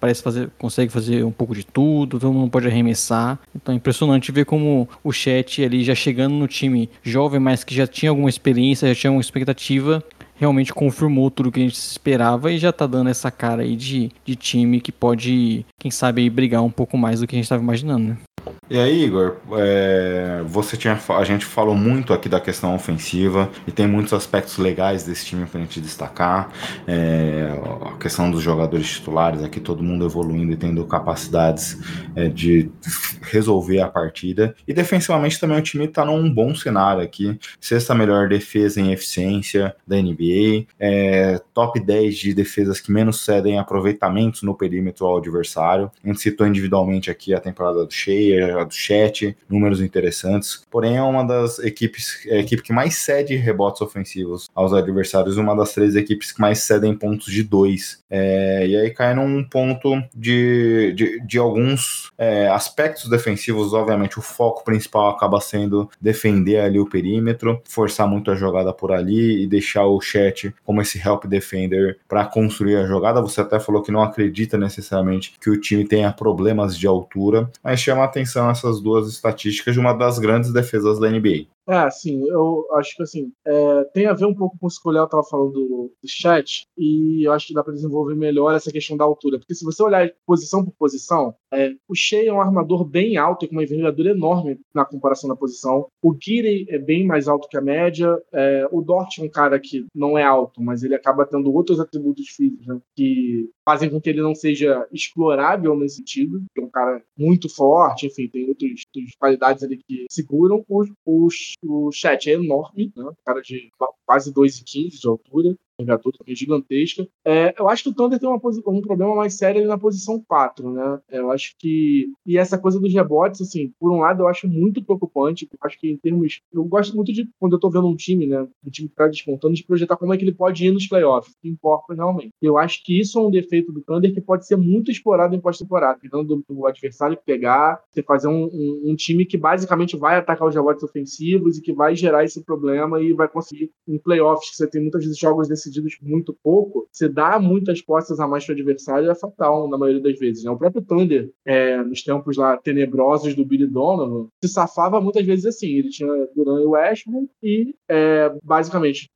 parece fazer, consegue fazer um pouco de tudo, todo mundo pode arremessar. Então é impressionante ver como o chat ali já chegando no time jovem, mas que já tinha alguma experiência, já tinha uma expectativa, realmente confirmou tudo que a gente esperava e já tá dando essa cara aí de, de time que pode, quem sabe, aí, brigar um pouco mais do que a gente estava imaginando, né?
E aí, Igor, é, você tinha, a gente falou muito aqui da questão ofensiva e tem muitos aspectos legais desse time para a gente destacar. É, a questão dos jogadores titulares aqui, todo mundo evoluindo e tendo capacidades é, de resolver a partida. E defensivamente também o time está num bom cenário aqui. Sexta melhor defesa em eficiência da NBA, é, top 10 de defesas que menos cedem aproveitamentos no perímetro ao adversário. A gente citou individualmente aqui a temporada do Shea, do chat, números interessantes. Porém, é uma das equipes, é a equipe que mais cede rebotes ofensivos aos adversários, uma das três equipes que mais cedem pontos de dois. É, e aí cai num ponto de, de, de alguns é, aspectos defensivos, obviamente, o foco principal acaba sendo defender ali o perímetro, forçar muito a jogada por ali e deixar o chat como esse help defender para construir a jogada. Você até falou que não acredita necessariamente que o time tenha problemas de altura, mas chama a atenção essas duas estatísticas de uma das grandes defesas da NBA.
É, sim, eu acho que assim, é, tem a ver um pouco com o que o Léo estava falando do, do, chat, e eu acho que dá para desenvolver melhor essa questão da altura. Porque se você olhar posição por posição, é, o Shea é um armador bem alto e com uma envergadura enorme na comparação da posição. O Giri é bem mais alto que a média. É, o Dort é um cara que não é alto, mas ele acaba tendo outros atributos físicos né, que fazem com que ele não seja explorável nesse sentido. É um cara muito forte, enfim, tem outras, qualidades ali que seguram. Os, os o chat é enorme, né? cara de quase 2,15 de altura jogador também gigantesca. É, eu acho que o Thunder tem uma, um problema mais sério na posição 4, né? Eu acho que. E essa coisa dos rebotes, assim, por um lado eu acho muito preocupante. Eu acho que em termos. Eu gosto muito de, quando eu tô vendo um time, né? Um time que tá de projetar como é que ele pode ir nos playoffs, que importa realmente. Eu acho que isso é um defeito do Thunder que pode ser muito explorado em pós-temporada, pegando do, adversário pegar, você fazer um, um, um, time que basicamente vai atacar os rebotes ofensivos e que vai gerar esse problema e vai conseguir em playoffs, que você tem muitas vezes jogos desse decididos muito pouco, você dá muitas postas a mais para o adversário é fatal na maioria das vezes. Né? O próprio Thunder, é, nos tempos lá tenebrosos do Billy Donovan, se safava muitas vezes assim. Ele tinha Duran e Westbrook e, é, basicamente,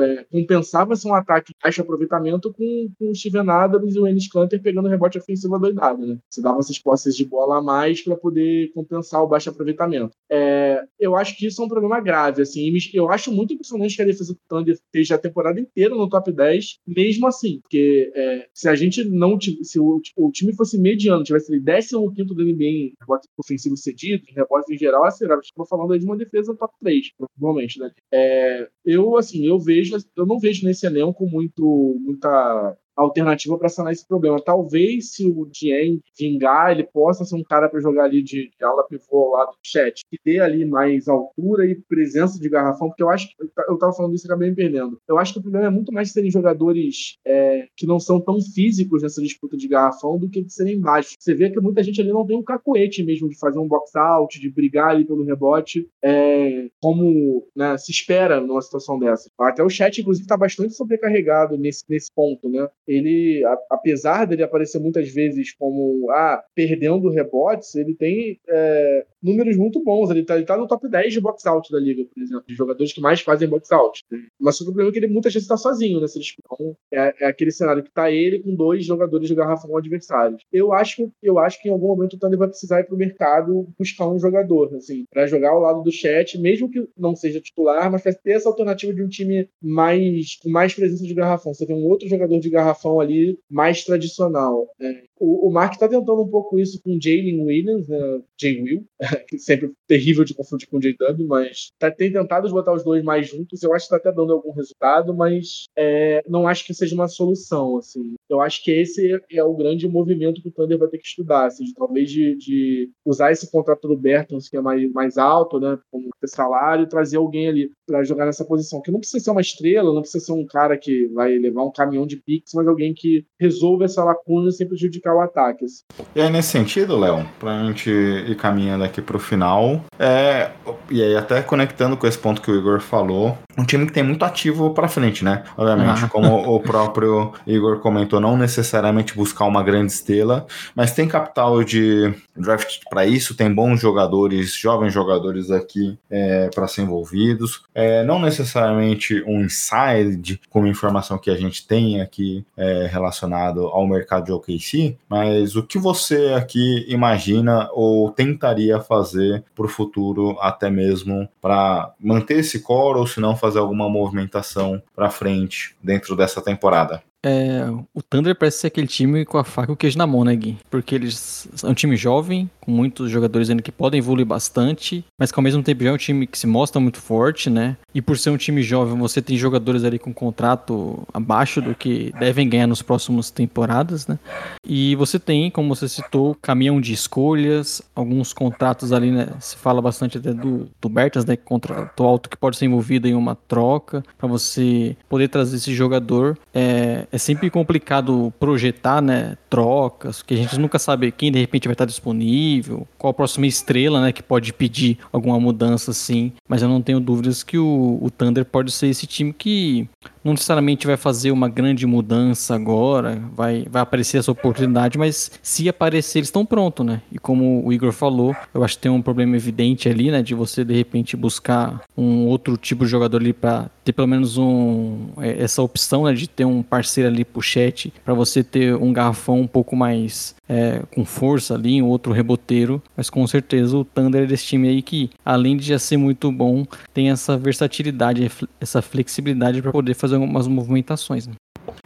é, compensava-se um ataque de baixo aproveitamento com, com o Steven Adams e o Ennis Canter pegando rebote ofensivo doidado. Né? Você dava essas postas de bola a mais para poder compensar o baixo aproveitamento. É, eu acho que isso é um problema grave. Assim, eu acho muito impressionante que a defesa do Thunder esteja a temporada inteira no top 10, mesmo assim. Porque é, se a gente não se o, o, time fosse mediano, tivesse ali 15 do NBA em rebote ofensivo cedido, em rebote em geral, assim, eu estava falando aí de uma defesa top 3, provavelmente, né? É, eu, assim, eu vejo, eu não vejo nesse elenco muito, muita alternativa para sanar esse problema. Talvez se o Dien vingar, ele possa ser um cara para jogar ali de, de ala pivô ao lado do chat, que dê ali mais altura e presença de garrafão, porque eu acho que eu estava falando isso e acabei me perdendo. Eu acho que o problema é muito mais serem jogadores é, que não são tão físicos nessa disputa de garrafão do que de serem baixos. Você vê que muita gente ali não tem um cacoete mesmo de fazer um box out, de brigar ali pelo rebote, é, como né, se espera numa situação dessa. Até o chat, inclusive, está bastante sobrecarregado nesse, nesse ponto, né? Ele, apesar dele aparecer muitas vezes como ah, perdendo rebotes, ele tem é, números muito bons. Ele está tá no top 10 de box out da liga, por exemplo, de jogadores que mais fazem box out. Mas o problema é que ele muitas vezes está sozinho nessa discussão. É, é, aquele cenário que está ele com dois jogadores de garrafão adversários. Eu acho, eu acho que em algum momento o Thunder vai precisar ir para o mercado buscar um jogador, assim, para jogar ao lado do chat, mesmo que não seja titular, mas para ter essa alternativa de um time mais com mais presença de garrafão. Você tem um outro jogador de garrafão ali mais tradicional. É, o, o Mark está tentando um pouco isso com Jalen Williams, né? Jay Will, que sempre terrível de confundir com JW, mas tá tentado botar os dois mais juntos. Eu acho que tá até dando algum resultado, mas é, não acho que seja uma solução. Assim. Eu acho que esse é o grande movimento que o Thunder vai ter que estudar, assim, de, talvez de, de, usar esse contrato do Bertons, que é mais, mais alto, né, como salário, e trazer alguém ali para jogar nessa posição, que não precisa ser uma estrela, não precisa ser um cara que vai levar um caminhão de pix, mas alguém que resolva essa lacuna sem prejudicar o ataque. Assim.
E aí, nesse sentido, Léo, pra gente ir caminhando aqui pro final, é, e aí até conectando com esse ponto que o Igor falou, um time que tem muito ativo para frente, né? Obviamente, ah. como o próprio Igor comentou, não necessariamente buscar uma grande estrela, mas tem capital de draft para isso, tem bons jogadores, jovens jogadores aqui é, para ser envolvidos. É, não necessariamente um inside, como informação que a gente tem aqui é, relacionado ao mercado de OKC, mas o que você aqui imagina ou tentaria fazer para o futuro, até mesmo para manter esse core ou se não fazer alguma movimentação para frente dentro dessa temporada?
É, o Thunder parece ser aquele time com a faca e o queijo na mão, né, Gui? Porque eles são um time jovem, com muitos jogadores ainda que podem evoluir bastante, mas que ao mesmo tempo já é um time que se mostra muito forte, né? E por ser um time jovem, você tem jogadores ali com contrato abaixo do que devem ganhar nos próximos temporadas, né? E você tem, como você citou, caminhão de escolhas, alguns contratos ali, né? Se fala bastante até do, do Bertas, né? Contrato alto que pode ser envolvido em uma troca, para você poder trazer esse jogador. É, é sempre complicado projetar, né, trocas, que a gente nunca sabe quem de repente vai estar disponível, qual a próxima estrela, né, que pode pedir alguma mudança assim. Mas eu não tenho dúvidas que o, o Thunder pode ser esse time que não necessariamente vai fazer uma grande mudança agora, vai, vai aparecer essa oportunidade, mas se aparecer, eles estão prontos, né? E como o Igor falou, eu acho que tem um problema evidente ali, né? De você de repente buscar um outro tipo de jogador ali para ter pelo menos um é, essa opção né, de ter um parceiro ali pro chat para você ter um garrafão um pouco mais é, com força ali, um outro reboteiro, mas com certeza o Thunder é desse time aí que, além de já ser muito bom, tem essa versatilidade, essa flexibilidade para poder fazer algumas movimentações. Né?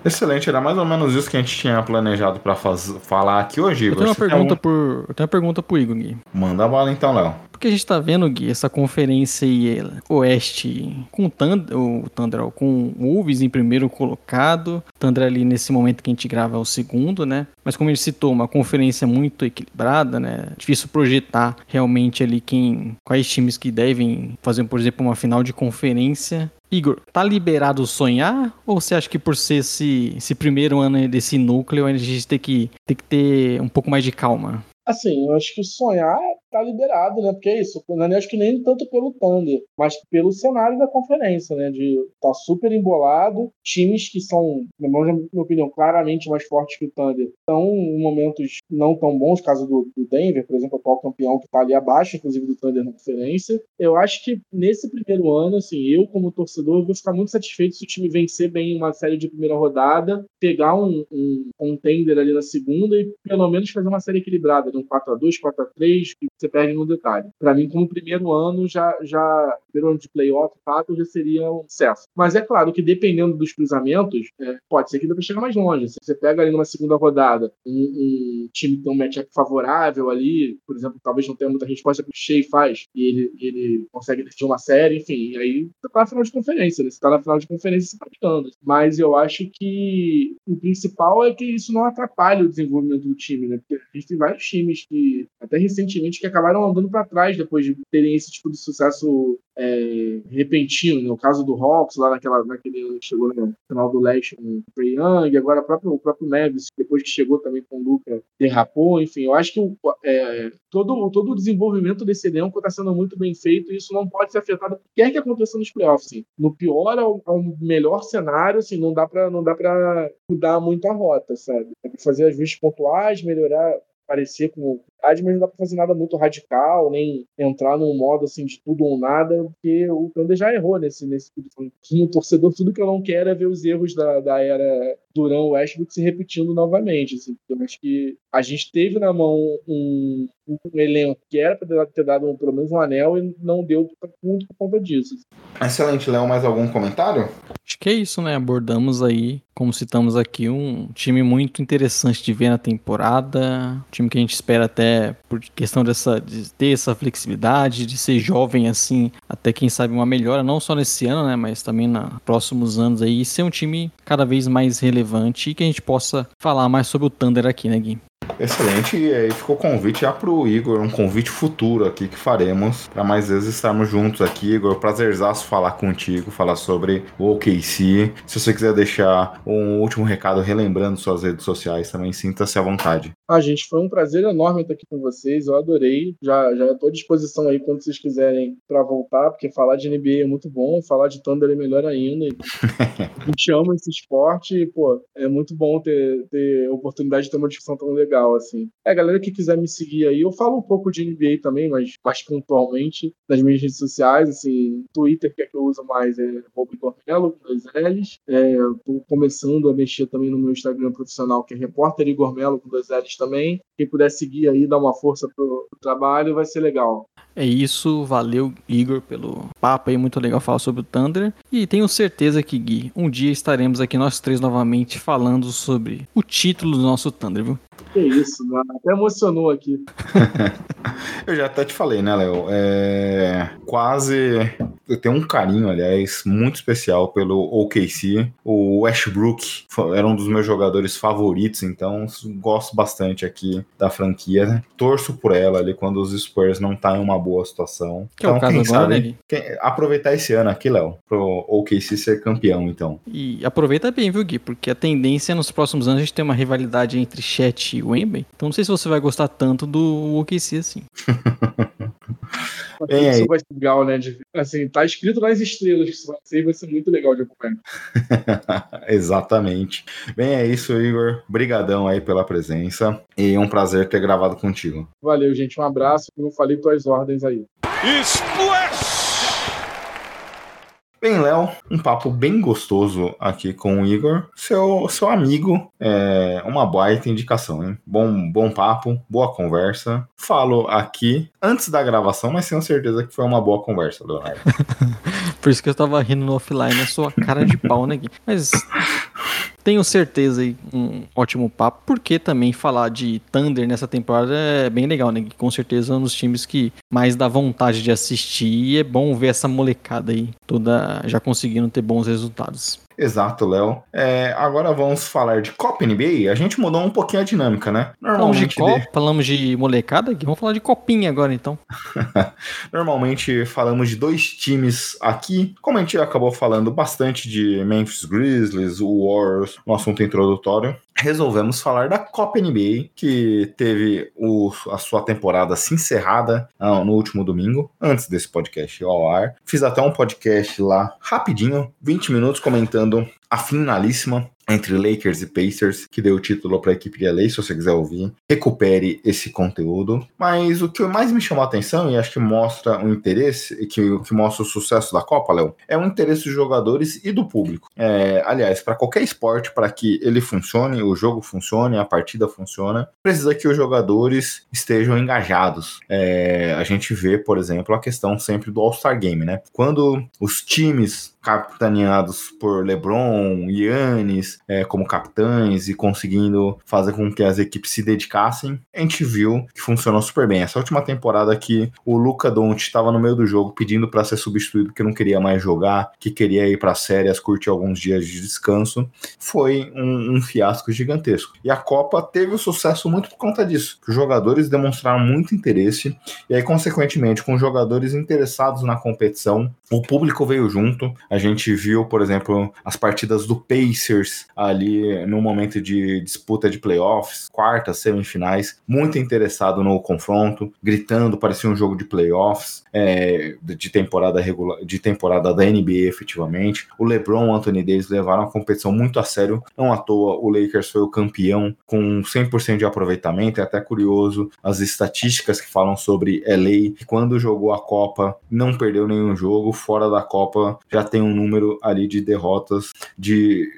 Excelente, era mais ou menos isso que a gente tinha planejado para falar aqui hoje.
Eu tenho uma pergunta por, eu tenho uma pergunta pro Igor. Gui.
Manda a bola então, Léo.
Porque a gente tá vendo, Gui, essa conferência aí, Oeste com o Thunder, o Thunder, com o Wolves em primeiro colocado. Thunder ali nesse momento que a gente grava é o segundo, né? Mas como ele citou, uma conferência muito equilibrada, né? Difícil projetar realmente ali quem, quais times que devem fazer, por exemplo, uma final de conferência. Igor, tá liberado sonhar? Ou você acha que por ser esse, esse primeiro ano desse núcleo, a gente tem que, tem que ter um pouco mais de calma?
Assim, eu acho que sonhar tá liberado, né? Porque é isso, não é acho que nem tanto pelo Thunder, mas pelo cenário da conferência, né? De tá super embolado, times que são, na minha opinião, claramente mais fortes que o Thunder, estão em momentos não tão bons, caso do, do Denver, por exemplo, o atual campeão que tá ali abaixo, inclusive, do Thunder na conferência. Eu acho que nesse primeiro ano, assim, eu como torcedor, vou ficar muito satisfeito se o time vencer bem uma série de primeira rodada, pegar um, um contender ali na segunda e pelo menos fazer uma série equilibrada, de um 4x2, 4x3, você perde no detalhe. Para mim, como primeiro ano, já, já primeiro ano de playoff, fato, já seria um sucesso. Mas é claro que dependendo dos cruzamentos, é, pode ser que dê para chegar mais longe. Se você pega ali numa segunda rodada um, um time que tem um matchup favorável ali, por exemplo, talvez não tenha muita resposta que o Shea faz e ele, ele consegue decidir uma série, enfim, aí você tá na final de conferência, né? Você tá na final de conferência se praticando. Mas eu acho que o principal é que isso não atrapalhe o desenvolvimento do time, né? Porque a gente tem vários times que, até recentemente, que acabaram andando para trás depois de terem esse tipo de sucesso é, repentino. No caso do Hawks, lá naquela, naquele ano que chegou no final do leste com o Trey Young, agora o próprio, o próprio Neves, depois que chegou também com o Luca, derrapou. Enfim, eu acho que o, é, todo, todo o desenvolvimento desse elenco está sendo muito bem feito e isso não pode ser afetado quer que aconteça nos playoffs. Assim. No pior ao, ao, melhor cenário, assim, não dá para mudar muito a rota, sabe? É fazer ajustes pontuais, melhorar parecer com mas não dá pra fazer nada muito radical, nem entrar num modo assim de tudo ou nada, porque o Thunder já errou nesse, nesse como torcedor, tudo que eu não quero é ver os erros da, da era Durão Westbrook se repetindo novamente. Assim. Eu acho que a gente teve na mão um, um elenco que era para ter dado um, pelo menos um anel e não deu muito por conta disso.
Excelente, Léo. Mais algum comentário?
Acho que é isso, né? Abordamos aí, como citamos aqui, um time muito interessante de ver na temporada. Um time que a gente espera até por questão dessa, de ter essa flexibilidade, de ser jovem assim, até quem sabe uma melhora, não só nesse ano, né? Mas também nos próximos anos aí, e ser um time cada vez mais relevante e que a gente possa falar mais sobre o Thunder aqui, né, Gui?
Excelente, e aí ficou o convite já pro Igor, um convite futuro aqui que faremos para mais vezes estarmos juntos aqui, Igor. Prazerzaço falar contigo, falar sobre o OKC. Se você quiser deixar um último recado relembrando suas redes sociais, também sinta-se à vontade.
Ah, gente, foi um prazer enorme estar aqui com vocês. Eu adorei. Já já estou à disposição aí quando vocês quiserem para voltar, porque falar de NBA é muito bom, falar de Thunder é melhor ainda. a gente ama esse esporte e, pô, é muito bom ter, ter oportunidade de ter uma discussão tão legal assim. É, galera que quiser me seguir aí, eu falo um pouco de NBA também, mas mais pontualmente nas minhas redes sociais, assim, Twitter que é que eu uso mais é Bob Gormelo, com dois L's. É, tô começando a mexer também no meu Instagram profissional, que é Repórter Igor Melo, com dois L's também. Quem puder seguir aí, dar uma força pro, pro trabalho, vai ser legal.
É isso, valeu Igor pelo papo aí, muito legal falar sobre o Thunder. E tenho certeza que, Gui, um dia estaremos aqui nós três novamente falando sobre o título do nosso Thunder, viu?
Que isso, mano. Até emocionou aqui.
eu já até te falei, né, Léo? É... Quase. Eu tenho um carinho, aliás, muito especial pelo OKC. O Westbrook era um dos meus jogadores favoritos, então gosto bastante aqui da franquia. Né? Torço por ela ali quando os Spurs não tá em uma boa situação.
Que
então,
é o caso
quem
agora,
sabe,
né?
quem... aproveitar esse ano aqui, Léo, pro OKC ser campeão, então.
E aproveita bem, viu, Gui? Porque a tendência é nos próximos anos a gente ter uma rivalidade entre Chet e Wemby. Então não sei se você vai gostar tanto do OKC assim.
Bem
isso
aí.
vai ser legal, né? De, assim, tá escrito nas estrelas que isso vai ser, vai ser muito legal de acompanhar.
Exatamente. Bem, é isso, Igor. Brigadão aí pela presença e um prazer ter gravado contigo.
Valeu, gente. Um abraço. Como eu falei, tuas ordens aí.
Bem, Léo, um papo bem gostoso aqui com o Igor, seu, seu amigo, é uma baita indicação, hein? Bom, bom papo, boa conversa. Falo aqui antes da gravação, mas tenho certeza que foi uma boa conversa, Leonardo.
Por isso que eu tava rindo no offline, a sua cara de pau, né, Gui? Mas tenho certeza aí, um ótimo papo, porque também falar de Thunder nessa temporada é bem legal, né? Com certeza é um dos times que mais dá vontade de assistir e é bom ver essa molecada aí toda já conseguindo ter bons resultados.
Exato, Léo. É, agora vamos falar de Copa NBA. A gente mudou um pouquinho a dinâmica, né?
Falamos de
Normalmente,
Copa, falamos de molecada, Gui? Vamos falar de copinha agora então.
Normalmente falamos de dois times aqui. Como a gente acabou falando bastante de Memphis Grizzlies, o Warriors, no assunto introdutório, resolvemos falar da Copa NBA, que teve o- a sua temporada se encerrada ah, no último domingo, antes desse podcast ao ar. Fiz até um podcast lá rapidinho, 20 minutos, comentando a finalíssima entre Lakers e Pacers, que deu o título para a equipe de LA, se você quiser ouvir, recupere esse conteúdo. Mas o que mais me chamou a atenção, e acho que mostra o interesse, e que, que mostra o sucesso da Copa, Léo, é o interesse dos jogadores e do público. É, aliás, para qualquer esporte, para que ele funcione, o jogo funcione, a partida funcione, precisa que os jogadores estejam engajados. É, a gente vê, por exemplo, a questão sempre do All-Star Game, né? Quando os times capitaneados por LeBron, Yannis, é, como capitães e conseguindo fazer com que as equipes se dedicassem, a gente viu que funcionou super bem. Essa última temporada que o Luca Doncic estava no meio do jogo pedindo para ser substituído porque não queria mais jogar, que queria ir para férias, curtir alguns dias de descanso, foi um, um fiasco gigantesco. E a Copa teve o sucesso muito por conta disso, que os jogadores demonstraram muito interesse e aí, consequentemente, com jogadores interessados na competição, o público veio junto. A gente viu, por exemplo, as partidas do Pacers ali no momento de disputa de playoffs, quartas, semifinais, muito interessado no confronto, gritando, parecia um jogo de playoffs, é, de temporada regular, de temporada da NBA, efetivamente. O LeBron e o Anthony Davis levaram a competição muito a sério. Não à toa, o Lakers foi o campeão com 100% de aproveitamento. É até curioso as estatísticas que falam sobre LA, que quando jogou a Copa não perdeu nenhum jogo, fora da Copa já tem um número ali de derrotas de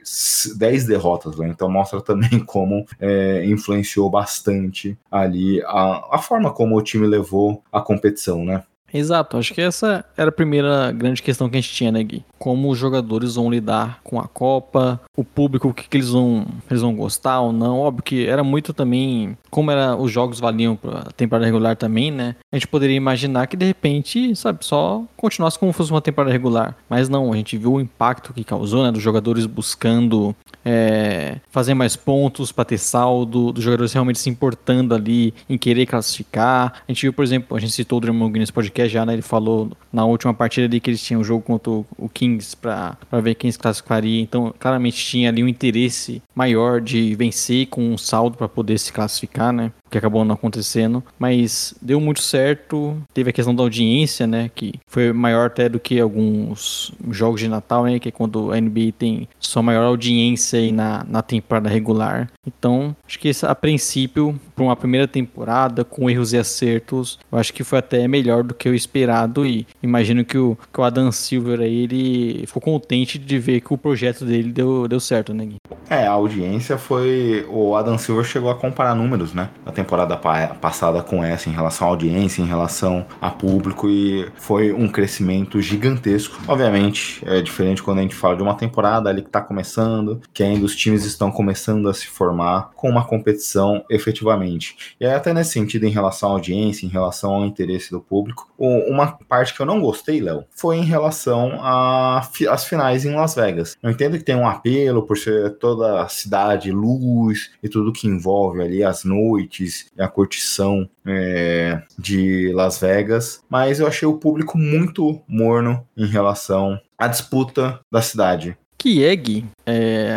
10 derrotas, né? então mostra também como é, influenciou bastante ali a, a forma como o time levou a competição, né?
Exato, acho que essa era a primeira grande questão que a gente tinha, né, Gui? Como os jogadores vão lidar com a Copa, o público, o que, que eles, vão, eles vão gostar ou não. Óbvio que era muito também, como era, os jogos valiam pra temporada regular também, né? A gente poderia imaginar que de repente, sabe, só continuasse como fosse uma temporada regular. Mas não, a gente viu o impacto que causou, né, dos jogadores buscando é, fazer mais pontos para ter saldo, dos jogadores realmente se importando ali em querer classificar. A gente viu, por exemplo, a gente citou o Draymond Green podcast né? Ele falou na última partida ali que eles tinham um jogo contra o Kings para ver quem se classificaria. Então, claramente tinha ali um interesse maior de vencer com um saldo para poder se classificar, né? Que acabou não acontecendo, mas deu muito certo. Teve a questão da audiência, né, que foi maior até do que alguns jogos de Natal, né, que é quando a NBA tem sua maior audiência aí na, na temporada regular. Então, acho que a princípio, para uma primeira temporada, com erros e acertos, eu acho que foi até melhor do que o esperado e imagino que o, que o Adam Silver aí, ele ficou contente de ver que o projeto dele deu, deu certo, né, Gui?
É, a audiência foi... O Adam Silver chegou a comparar números, né, temporada passada com essa em relação à audiência, em relação a público e foi um crescimento gigantesco. Obviamente, é diferente quando a gente fala de uma temporada ali que está começando, que ainda os times estão começando a se formar com uma competição efetivamente. E até nesse sentido, em relação à audiência, em relação ao interesse do público, uma parte que eu não gostei, Léo, foi em relação às finais em Las Vegas. Eu entendo que tem um apelo por ser toda a cidade, luz e tudo que envolve ali as noites e a curtição é, de Las Vegas, mas eu achei o público muito morno em relação à disputa da cidade.
Kieg, é,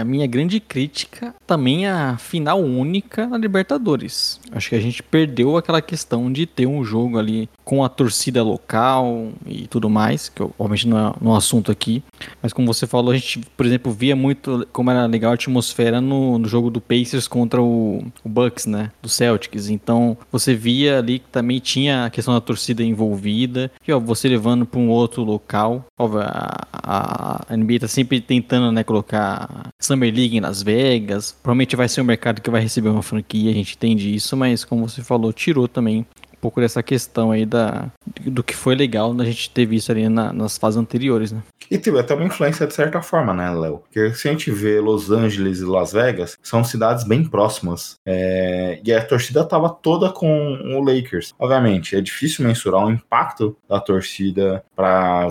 a minha grande crítica também a final única na Libertadores. Acho que a gente perdeu aquela questão de ter um jogo ali com a torcida local e tudo mais, que obviamente não é um assunto aqui, mas como você falou, a gente, por exemplo, via muito como era legal a atmosfera no, no jogo do Pacers contra o, o, Bucks, né, do Celtics. Então você via ali que também tinha a questão da torcida envolvida, e ó, você levando para um outro local. Ó, a, a NBA tá sempre tentando né, colocar Summer League em Las Vegas. Provavelmente vai ser um mercado que vai receber uma franquia, a gente entende isso, mas como você falou, tirou também pouco dessa questão aí da, do que foi legal da gente ter visto ali na, nas fases anteriores, né?
E teve até uma influência de certa forma, né, Léo? Porque se a gente vê Los Angeles e Las Vegas, são cidades bem próximas. É... E a torcida tava toda com o Lakers. Obviamente, é difícil mensurar o impacto da torcida para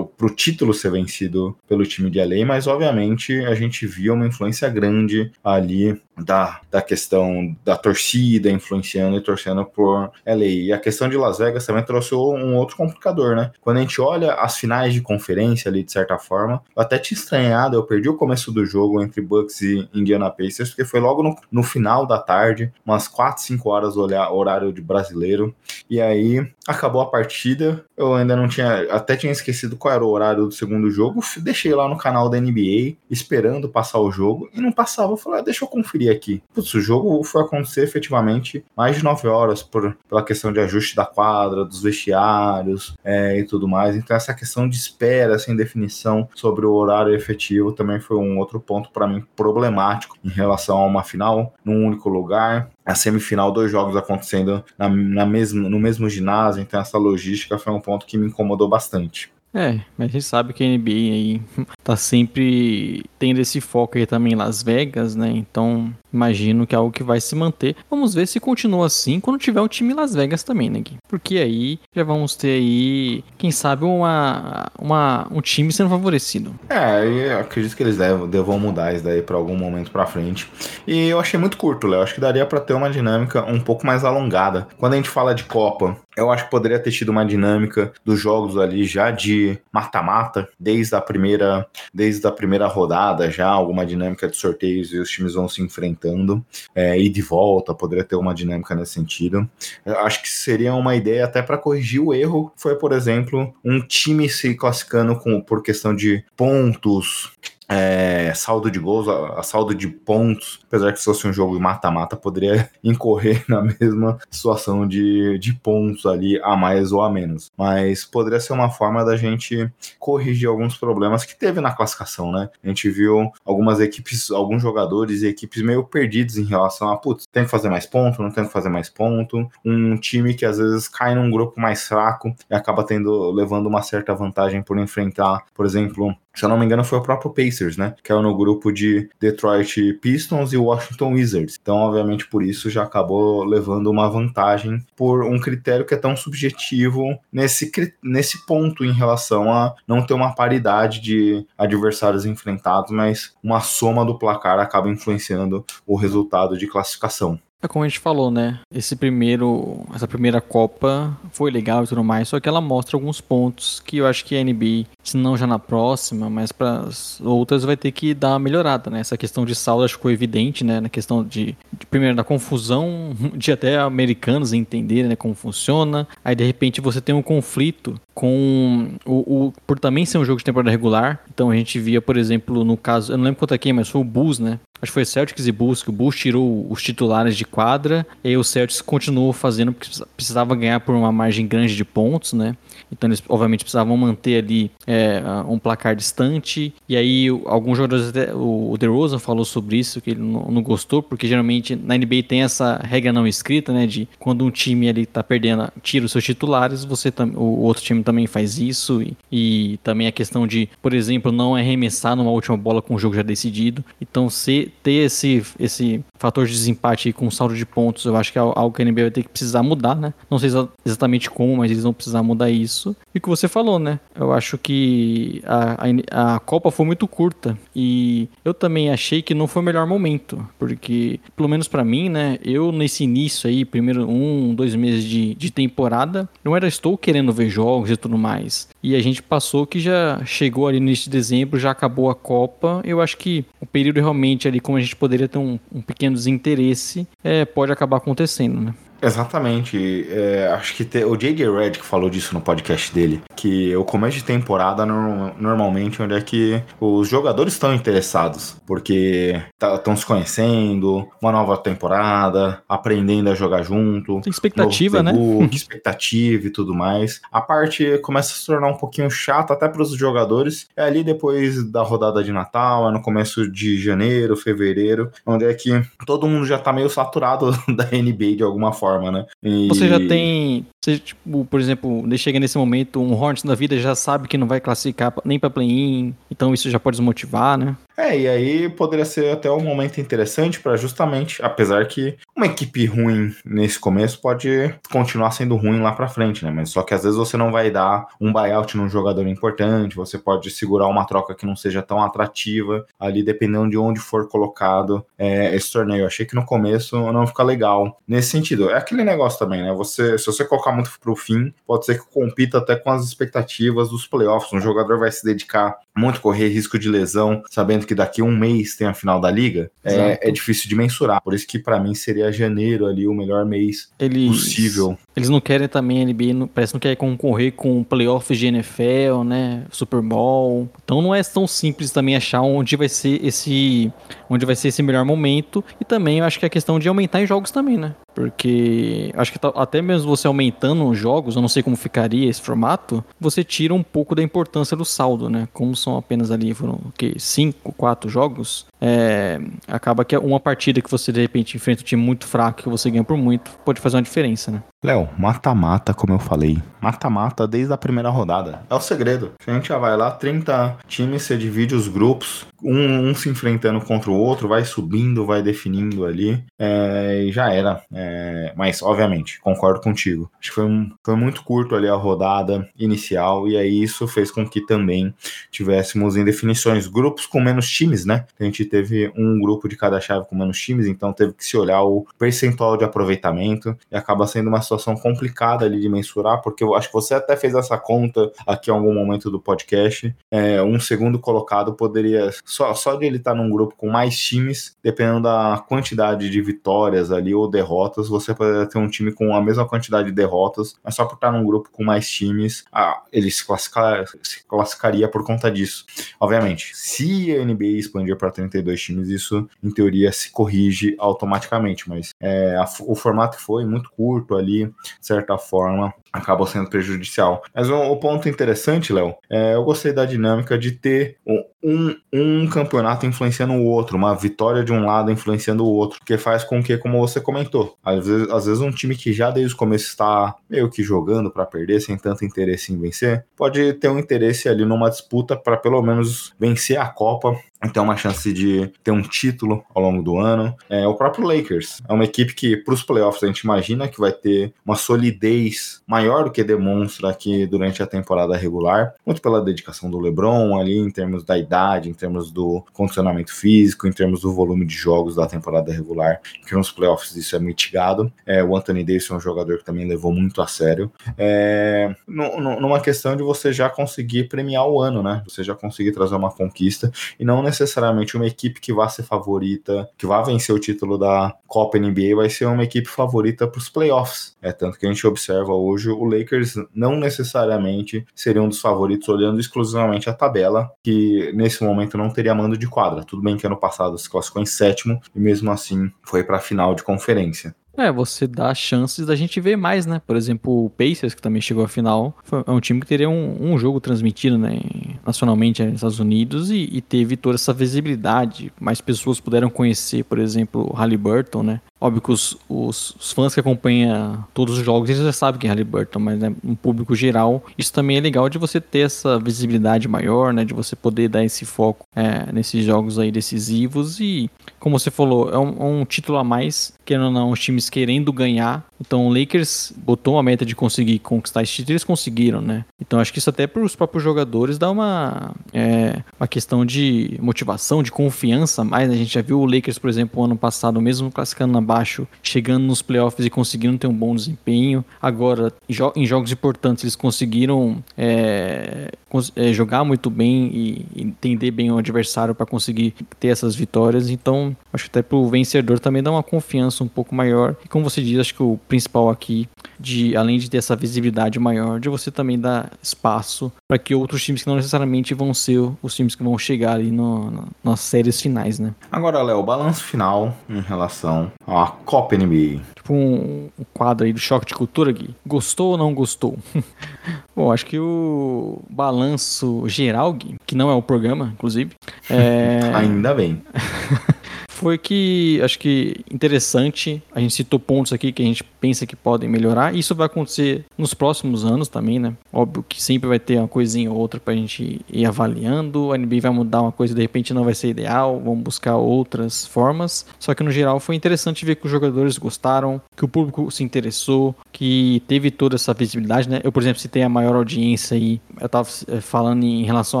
o título ser vencido pelo time de LA, mas obviamente a gente viu uma influência grande ali da, da questão da torcida influenciando e torcendo por LA. E a questão de Las Vegas também trouxe um outro complicador, né? Quando a gente olha as finais de conferência, ali, de certa forma. Eu até tinha estranhado, eu perdi o começo do jogo entre Bucks e Indiana Pacers, porque foi logo no, no final da tarde, umas 4, 5 horas horário de brasileiro. E aí acabou a partida. Eu ainda não tinha, até tinha esquecido qual era o horário do segundo jogo. Deixei lá no canal da NBA, esperando passar o jogo, e não passava. Eu falei, ah, deixa eu conferir aqui. Putz, o jogo foi acontecer efetivamente mais de 9 horas por, pela questão de ajuste da quadra, dos vestiários é, e tudo mais. Então, essa questão de espera, sem definição sobre o horário efetivo também foi um outro ponto para mim problemático em relação a uma final num único lugar a semifinal, dois jogos acontecendo na, na mesmo, no mesmo ginásio, então essa logística foi um ponto que me incomodou bastante.
É, mas a gente sabe que a NBA aí tá sempre tendo esse foco aí também em Las Vegas, né? Então, imagino que é algo que vai se manter. Vamos ver se continua assim quando tiver um time em Las Vegas também, né, Gui? Porque aí já vamos ter aí, quem sabe, uma, uma, um time sendo favorecido.
É, eu acredito que eles devam, devam mudar isso daí para algum momento para frente. E eu achei muito curto, Léo. Acho que daria para ter uma dinâmica um pouco mais alongada. Quando a gente fala de Copa, eu acho que poderia ter tido uma dinâmica dos jogos ali já de mata-mata, desde a primeira, desde a primeira rodada já, alguma dinâmica de sorteios e os times vão se enfrentando é, e de volta, poderia ter uma dinâmica nesse sentido. Eu acho que seria uma ideia até para corrigir o erro, foi, por exemplo, um time se classificando com, por questão de pontos, é, saldo de gols, a, a, saldo de pontos, apesar que se fosse um jogo mata-mata, poderia incorrer na mesma situação de, de pontos ali, a mais ou a menos. Mas poderia ser uma forma da gente corrigir alguns problemas que teve na classificação, né? A gente viu algumas equipes, alguns jogadores e equipes meio perdidos em relação a, putz, tem que fazer mais ponto, não tem que fazer mais ponto. Um time que às vezes cai num grupo mais fraco e acaba tendo, levando uma certa vantagem por enfrentar, por exemplo, se eu não me engano, foi o próprio Pacers, né? Que é no grupo de Detroit Pistons e Washington Wizards. Então, obviamente, por isso já acabou levando uma vantagem por um critério que é tão subjetivo nesse, nesse ponto em relação a não ter uma paridade de adversários enfrentados, mas uma soma do placar acaba influenciando o resultado de classificação.
É como a gente falou, né? Esse primeiro, essa primeira Copa foi legal e tudo mais, só que ela mostra alguns pontos que eu acho que a NBA, se não já na próxima, mas para as outras vai ter que dar uma melhorada, né? Essa questão de saldo acho que ficou evidente, né? Na questão de, de primeiro da confusão de até americanos entenderem né, como funciona. Aí de repente você tem um conflito com o, o, por também ser um jogo de temporada regular. Então a gente via, por exemplo, no caso, eu não lembro contra quem, mas foi o Bulls, né? Acho que foi Celtics e Bulls, que o Bulls tirou os titulares de quadra, e o Celtics continuou fazendo porque precisava ganhar por uma margem grande de pontos, né? Então eles obviamente precisavam manter ali é, um placar distante. E aí alguns jogadores, o DeRozan falou sobre isso, que ele não, não, gostou, porque geralmente na NBA tem essa regra não escrita, né? De quando um time ali tá perdendo, tira os seus titulares, você o outro time também faz isso. E, e também a questão de, por exemplo, não arremessar numa última bola com o jogo já decidido. Então se ter esse, esse fator de desempate com saldo de pontos, eu acho que é algo que a NBA vai ter que precisar mudar, né? Não sei exatamente como, mas eles vão precisar mudar isso. E o que você falou, né? Eu acho que a, a, a Copa foi muito curta e eu também achei que não foi o melhor momento, porque, pelo menos para mim, né? Eu nesse início aí, primeiro um, dois meses de, de temporada, eu era estou querendo ver jogos e tudo mais. E a gente passou que já chegou ali no início de dezembro, já acabou a Copa. Eu acho que o período realmente ali, como a gente poderia ter um, um pequeno desinteresse, é, pode acabar acontecendo, né?
Exatamente. É, acho que te, o J.J. Redd falou disso no podcast dele, que o começo de temporada no, normalmente onde é que os jogadores estão interessados, porque estão tá, se conhecendo, uma nova temporada, aprendendo a jogar junto.
Tem expectativa, né?
expectativa e tudo mais. A parte começa a se tornar um pouquinho chata até para os jogadores. É ali depois da rodada de Natal, é no começo de janeiro, fevereiro, onde é que todo mundo já tá meio saturado da NBA de alguma forma né?
E... Você já tem, você, tipo, por exemplo, chega nesse momento, um Hornets da vida já sabe que não vai classificar nem para play-in, então isso já pode desmotivar, né?
É, e aí poderia ser até um momento interessante para justamente, apesar que uma equipe ruim nesse começo pode continuar sendo ruim lá para frente, né? Mas só que às vezes você não vai dar um buyout num jogador importante, você pode segurar uma troca que não seja tão atrativa ali, dependendo de onde for colocado é, esse torneio. Eu achei que no começo não fica legal nesse sentido. É aquele negócio também, né? Você, se você colocar muito pro fim, pode ser que compita até com as expectativas dos playoffs. Um jogador vai se dedicar muito correr risco de lesão, sabendo que daqui a um mês tem a final da liga, é, é, difícil de mensurar. Por isso que para mim seria janeiro ali o melhor mês eles, possível.
Eles não querem também a NBA, parece que não querem concorrer com playoffs de NFL, né? Super Bowl. Então não é tão simples também achar onde vai ser esse, onde vai ser esse melhor momento. E também eu acho que é questão de aumentar em jogos também, né? Porque acho que tá, até mesmo você aumentando os jogos, eu não sei como ficaria esse formato, você tira um pouco da importância do saldo, né? Como são apenas ali, foram o quê? Cinco, quatro jogos, é, acaba que uma partida que você de repente enfrenta um time muito fraco, que você ganha por muito, pode fazer uma diferença, né?
Léo, mata-mata, como eu falei. Mata-mata desde a primeira rodada. É o segredo. A gente já vai lá, 30 times, você divide os grupos, um, um se enfrentando contra o outro, vai subindo, vai definindo ali, é, e já era. É, mas, obviamente, concordo contigo. Acho que foi, um, foi muito curto ali a rodada inicial, e aí isso fez com que também tivéssemos indefinições. Grupos com menos times, né? A gente teve um grupo de cada chave com menos times, então teve que se olhar o percentual de aproveitamento, e acaba sendo uma situação complicada ali de mensurar, porque eu acho que você até fez essa conta aqui em algum momento do podcast. É, um segundo colocado poderia, só, só de ele estar num grupo com mais times, dependendo da quantidade de vitórias ali ou derrotas, você poderia ter um time com a mesma quantidade de derrotas, mas só por estar num grupo com mais times, ah, ele se, classificar, se classificaria por conta disso. Obviamente, se a NBA expandir para 32 times, isso em teoria se corrige automaticamente, mas é, a, o formato foi muito curto ali de certa forma, acaba sendo prejudicial. Mas o, o ponto interessante, Léo, é, eu gostei da dinâmica de ter um, um um campeonato influenciando o outro, uma vitória de um lado influenciando o outro, que faz com que, como você comentou, às vezes, às vezes um time que já desde o começo está meio que jogando para perder, sem tanto interesse em vencer, pode ter um interesse ali numa disputa para pelo menos vencer a Copa então, uma chance de ter um título ao longo do ano. É o próprio Lakers. É uma equipe que, para os playoffs, a gente imagina que vai ter uma solidez maior do que demonstra aqui durante a temporada regular. Muito pela dedicação do LeBron ali, em termos da idade, em termos do condicionamento físico, em termos do volume de jogos da temporada regular, que nos playoffs isso é mitigado. É, o Anthony Davis é um jogador que também levou muito a sério. É, numa questão de você já conseguir premiar o ano, né? Você já conseguir trazer uma conquista e não necessariamente uma equipe que vá ser favorita, que vá vencer o título da Copa NBA, vai ser uma equipe favorita para os playoffs. É tanto que a gente observa hoje o Lakers não necessariamente seria um dos favoritos olhando exclusivamente a tabela, que nesse momento não teria mando de quadra. Tudo bem que ano passado se classificou em sétimo e mesmo assim foi para a final de conferência.
É, você dá chances da gente ver mais, né? Por exemplo, o Pacers, que também chegou à final, é um time que teria um, um jogo transmitido né, nacionalmente nos Estados Unidos e, e, teve toda essa visibilidade. Mais pessoas puderam conhecer, por exemplo, o Halliburton, né? Óbvio que os, os, os, fãs que acompanham todos os jogos, eles já sabem quem é Halliburton, mas né, um público geral, isso também é legal de você ter essa visibilidade maior, né? De você poder dar esse foco é, nesses jogos aí decisivos e, como você falou, é um, um título a mais, querendo ou não, os times querendo ganhar. Então o Lakers botou uma meta de conseguir conquistar esse título, eles conseguiram, né? Então acho que isso até para os próprios jogadores dá uma, é, uma questão de motivação, de confiança mais. Né? A gente já viu o Lakers, por exemplo, ano passado, mesmo classificando na baixo, chegando nos playoffs e conseguindo ter um bom desempenho. Agora, em jogos importantes, eles conseguiram é, é, jogar muito bem e entender bem o adversário para conseguir ter essas vitórias. Então, acho que até para o vencedor também dá uma confiança um pouco maior. E como você diz, acho que o principal aqui, de além de ter essa visibilidade maior, de você também dar espaço para que outros times que não necessariamente vão ser os times que vão chegar ali no, no, nas séries finais, né?
Agora, Léo, balanço final em relação a Copa NBA.
Tipo um, um, quadro aí do choque de cultura aqui. Gostou ou não gostou? Bom, acho que o balanço geral, Gui, que não é o programa, inclusive. É...
Ainda bem.
foi que acho que interessante. A gente citou pontos aqui que a gente pensa que podem melhorar. Isso vai acontecer nos próximos anos também, né? Óbvio que sempre vai ter uma coisinha ou outra pra gente ir avaliando. A NBA vai mudar uma coisa, de repente não vai ser ideal, vamos buscar outras formas. Só que no geral foi interessante ver que os jogadores gostaram, que o público se interessou, que teve toda essa visibilidade, né? Eu, por exemplo, citei a maior audiência aí, eu tava eh, falando em relação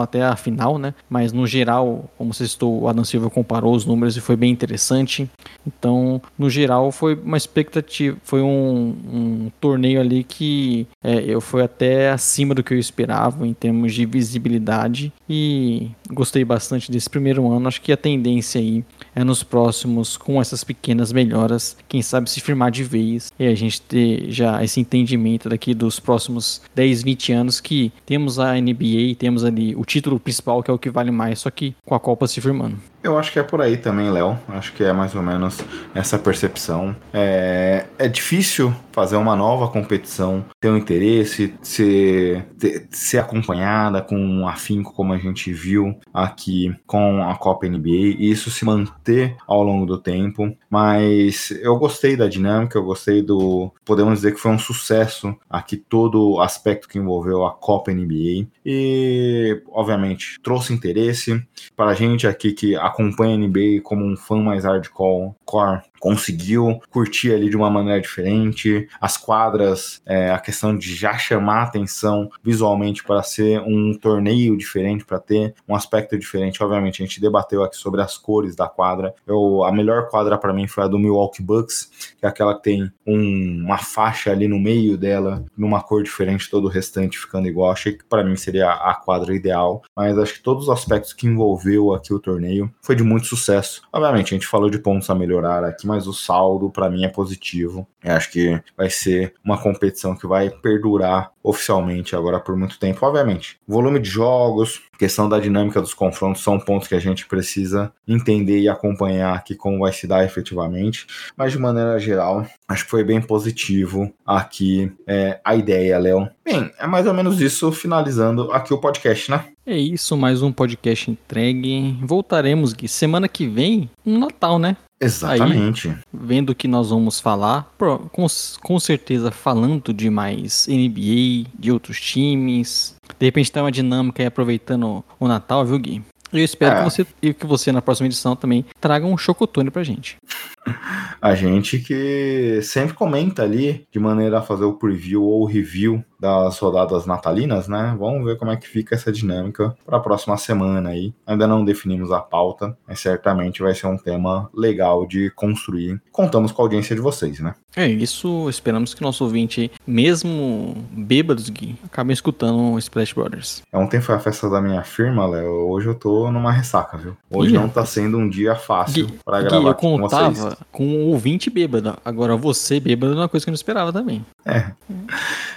até a final, né? Mas no geral, como você citou, o Adam Silva comparou os números e foi bem interessante. Então, no geral, foi uma expectativa, foi um, um torneio ali que é, eu fui até acima do que eu esperava em termos de visibilidade e gostei bastante desse primeiro ano. Acho que a tendência aí é nos próximos, com essas pequenas melhoras, quem sabe se firmar de vez e a gente ter já esse entendimento daqui dos próximos 10, 20 anos que temos a NBA, temos ali o título principal que é o que vale mais, só que com a Copa se firmando.
Eu acho que é por aí também, Léo. Acho que é mais ou menos essa percepção. É, é difícil fazer uma nova competição, ter um interesse, ser, ter, ser acompanhada com um afinco, como a gente viu aqui com a Copa NBA, e isso se manter ao longo do tempo. Mas eu gostei da dinâmica, eu gostei do. Podemos dizer que foi um sucesso aqui todo o aspecto que envolveu a Copa NBA. E, obviamente, trouxe interesse para a gente aqui que acompanha a NBA como um fã mais hardcore, conseguiu curtir ali de uma maneira diferente. As quadras, é, a questão de já chamar atenção visualmente para ser um torneio diferente, para ter um aspecto diferente. Obviamente, a gente debateu aqui sobre as cores da quadra. Eu, a melhor quadra para mim foi a do Milwaukee Bucks, que é aquela que tem um, uma faixa ali no meio dela, numa cor diferente, todo o restante ficando igual. Achei que para mim seria a quadra ideal, mas acho que todos os aspectos que envolveu aqui o torneio foi de muito sucesso. Obviamente, a gente falou de pontos a melhorar aqui, mas o saldo para mim é positivo. Eu acho que vai ser uma competição que vai perdurar oficialmente agora por muito tempo. Obviamente, volume de jogos, questão da dinâmica dos confrontos são pontos que a gente precisa entender e acompanhar aqui como vai se dar efetivamente. Mas de maneira geral, acho que foi bem positivo aqui é, a ideia, Léo. Bem, é mais ou menos isso, finalizando aqui o podcast, né?
É isso, mais um podcast entregue. Voltaremos, Gui, semana que vem, no Natal, né?
Exatamente.
Aí, vendo o que nós vamos falar, com, com certeza falando de mais NBA, de outros times. De repente tem uma dinâmica aí aproveitando o Natal, viu, Gui? Eu espero é. que, você, que você, na próxima edição, também traga um chocotone pra gente.
A gente que sempre comenta ali de maneira a fazer o preview ou review das rodadas natalinas, né? Vamos ver como é que fica essa dinâmica para a próxima semana aí. Ainda não definimos a pauta, mas certamente vai ser um tema legal de construir. Contamos com a audiência de vocês, né?
É isso, esperamos que nosso ouvinte, mesmo bêbados, Gui, acabe escutando o Splash Brothers.
Ontem foi a festa da minha firma, Léo. Hoje eu tô numa ressaca, viu? Hoje Ih, não tá sendo um dia fácil para gravar Gui,
eu contava com, um ouvinte bêbado. Agora você bêbado é uma coisa que eu não esperava também.
É.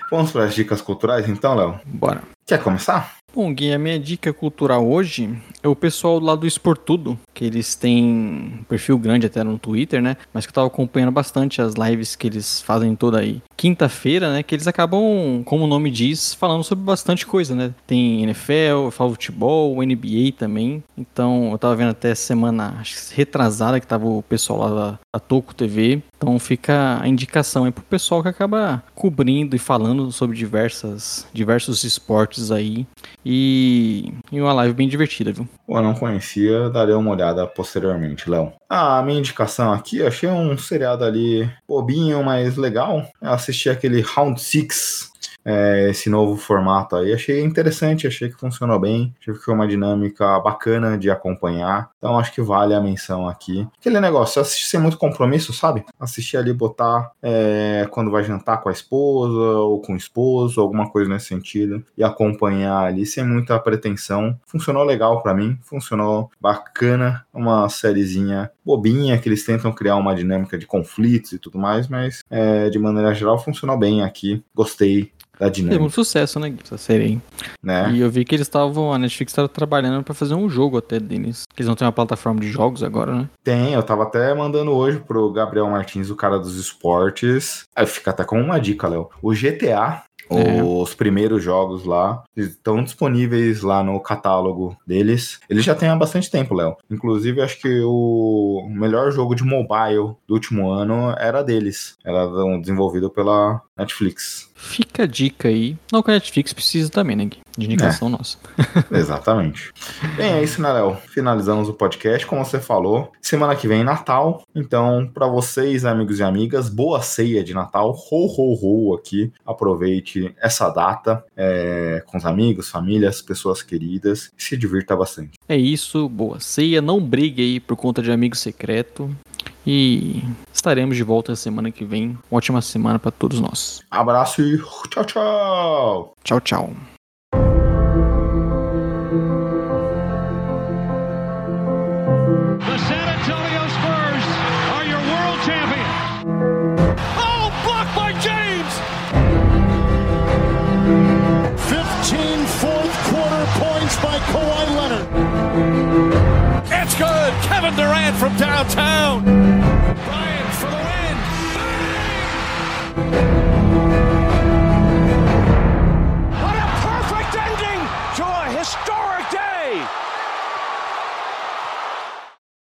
Vamos para as dicas culturais então, Léo?
Bora.
Quer começar?
Bom, Gui, a minha dica cultural hoje é o pessoal lá do Esportudo, que eles têm um perfil grande até no Twitter, né? Mas que eu tava acompanhando bastante as lives que eles fazem toda aí quinta-feira, né? Que eles acabam, como o nome diz, falando sobre bastante coisa, né? Tem NFL, falo futebol, NBA também. Então, eu tava vendo até semana acho, retrasada que tava o pessoal lá da, da Toco TV. Então fica a indicação aí pro pessoal que acaba cobrindo e falando sobre diversas, diversos esportes aí. E, e uma live bem divertida, viu?
Eu não conhecia, darei uma olhada posteriormente, Léo. Ah, a minha indicação aqui, achei um seriado ali bobinho, mas legal. Eu assisti aquele Round Six é, esse novo formato aí. Achei interessante, achei que funcionou bem, achei que foi uma dinâmica bacana de acompanhar. Então acho que vale a menção aqui. Aquele negócio, assistir sem muito compromisso, sabe? Assistir ali, botar é, quando vai jantar com a esposa ou com o esposo, alguma coisa nesse sentido, e acompanhar ali sem muita pretensão. Funcionou legal para mim, funcionou bacana, uma sériezinha bobinha que eles tentam criar uma dinâmica de conflitos e tudo mais, mas é, de maneira geral funcionou bem aqui. Gostei da dinâmica.
Teve um sucesso, né, essa série aí.
Né?
E eu vi que eles estavam, a Netflix estava trabalhando para fazer um jogo até deles. Que eles não têm uma plataforma de jogos agora, né?
Tem, eu tava até mandando hoje pro Gabriel Martins, o cara dos esportes. Aí fica até com uma dica, Léo. O GTA é. Os primeiros jogos lá estão disponíveis lá no catálogo deles. Eles já têm há bastante tempo, Léo. Inclusive, acho que o melhor jogo de mobile do último ano era deles. Era desenvolvido pela Netflix.
Fica a dica aí. Não que a Netflix precisa também, né? De indicação é. nossa.
Exatamente. Bem, é isso, né, Léo? Finalizamos o podcast, como você falou. Semana que vem, Natal. Então, para vocês, amigos e amigas, boa ceia de Natal. Ho, ho, ho aqui. Aproveite essa data é, com os amigos, famílias, pessoas queridas. Se divirta bastante.
É isso, boa ceia. Não brigue aí por conta de amigo secreto. E estaremos de volta semana que vem. Ótima semana para todos nós.
Abraço e tchau, tchau.
Tchau, tchau.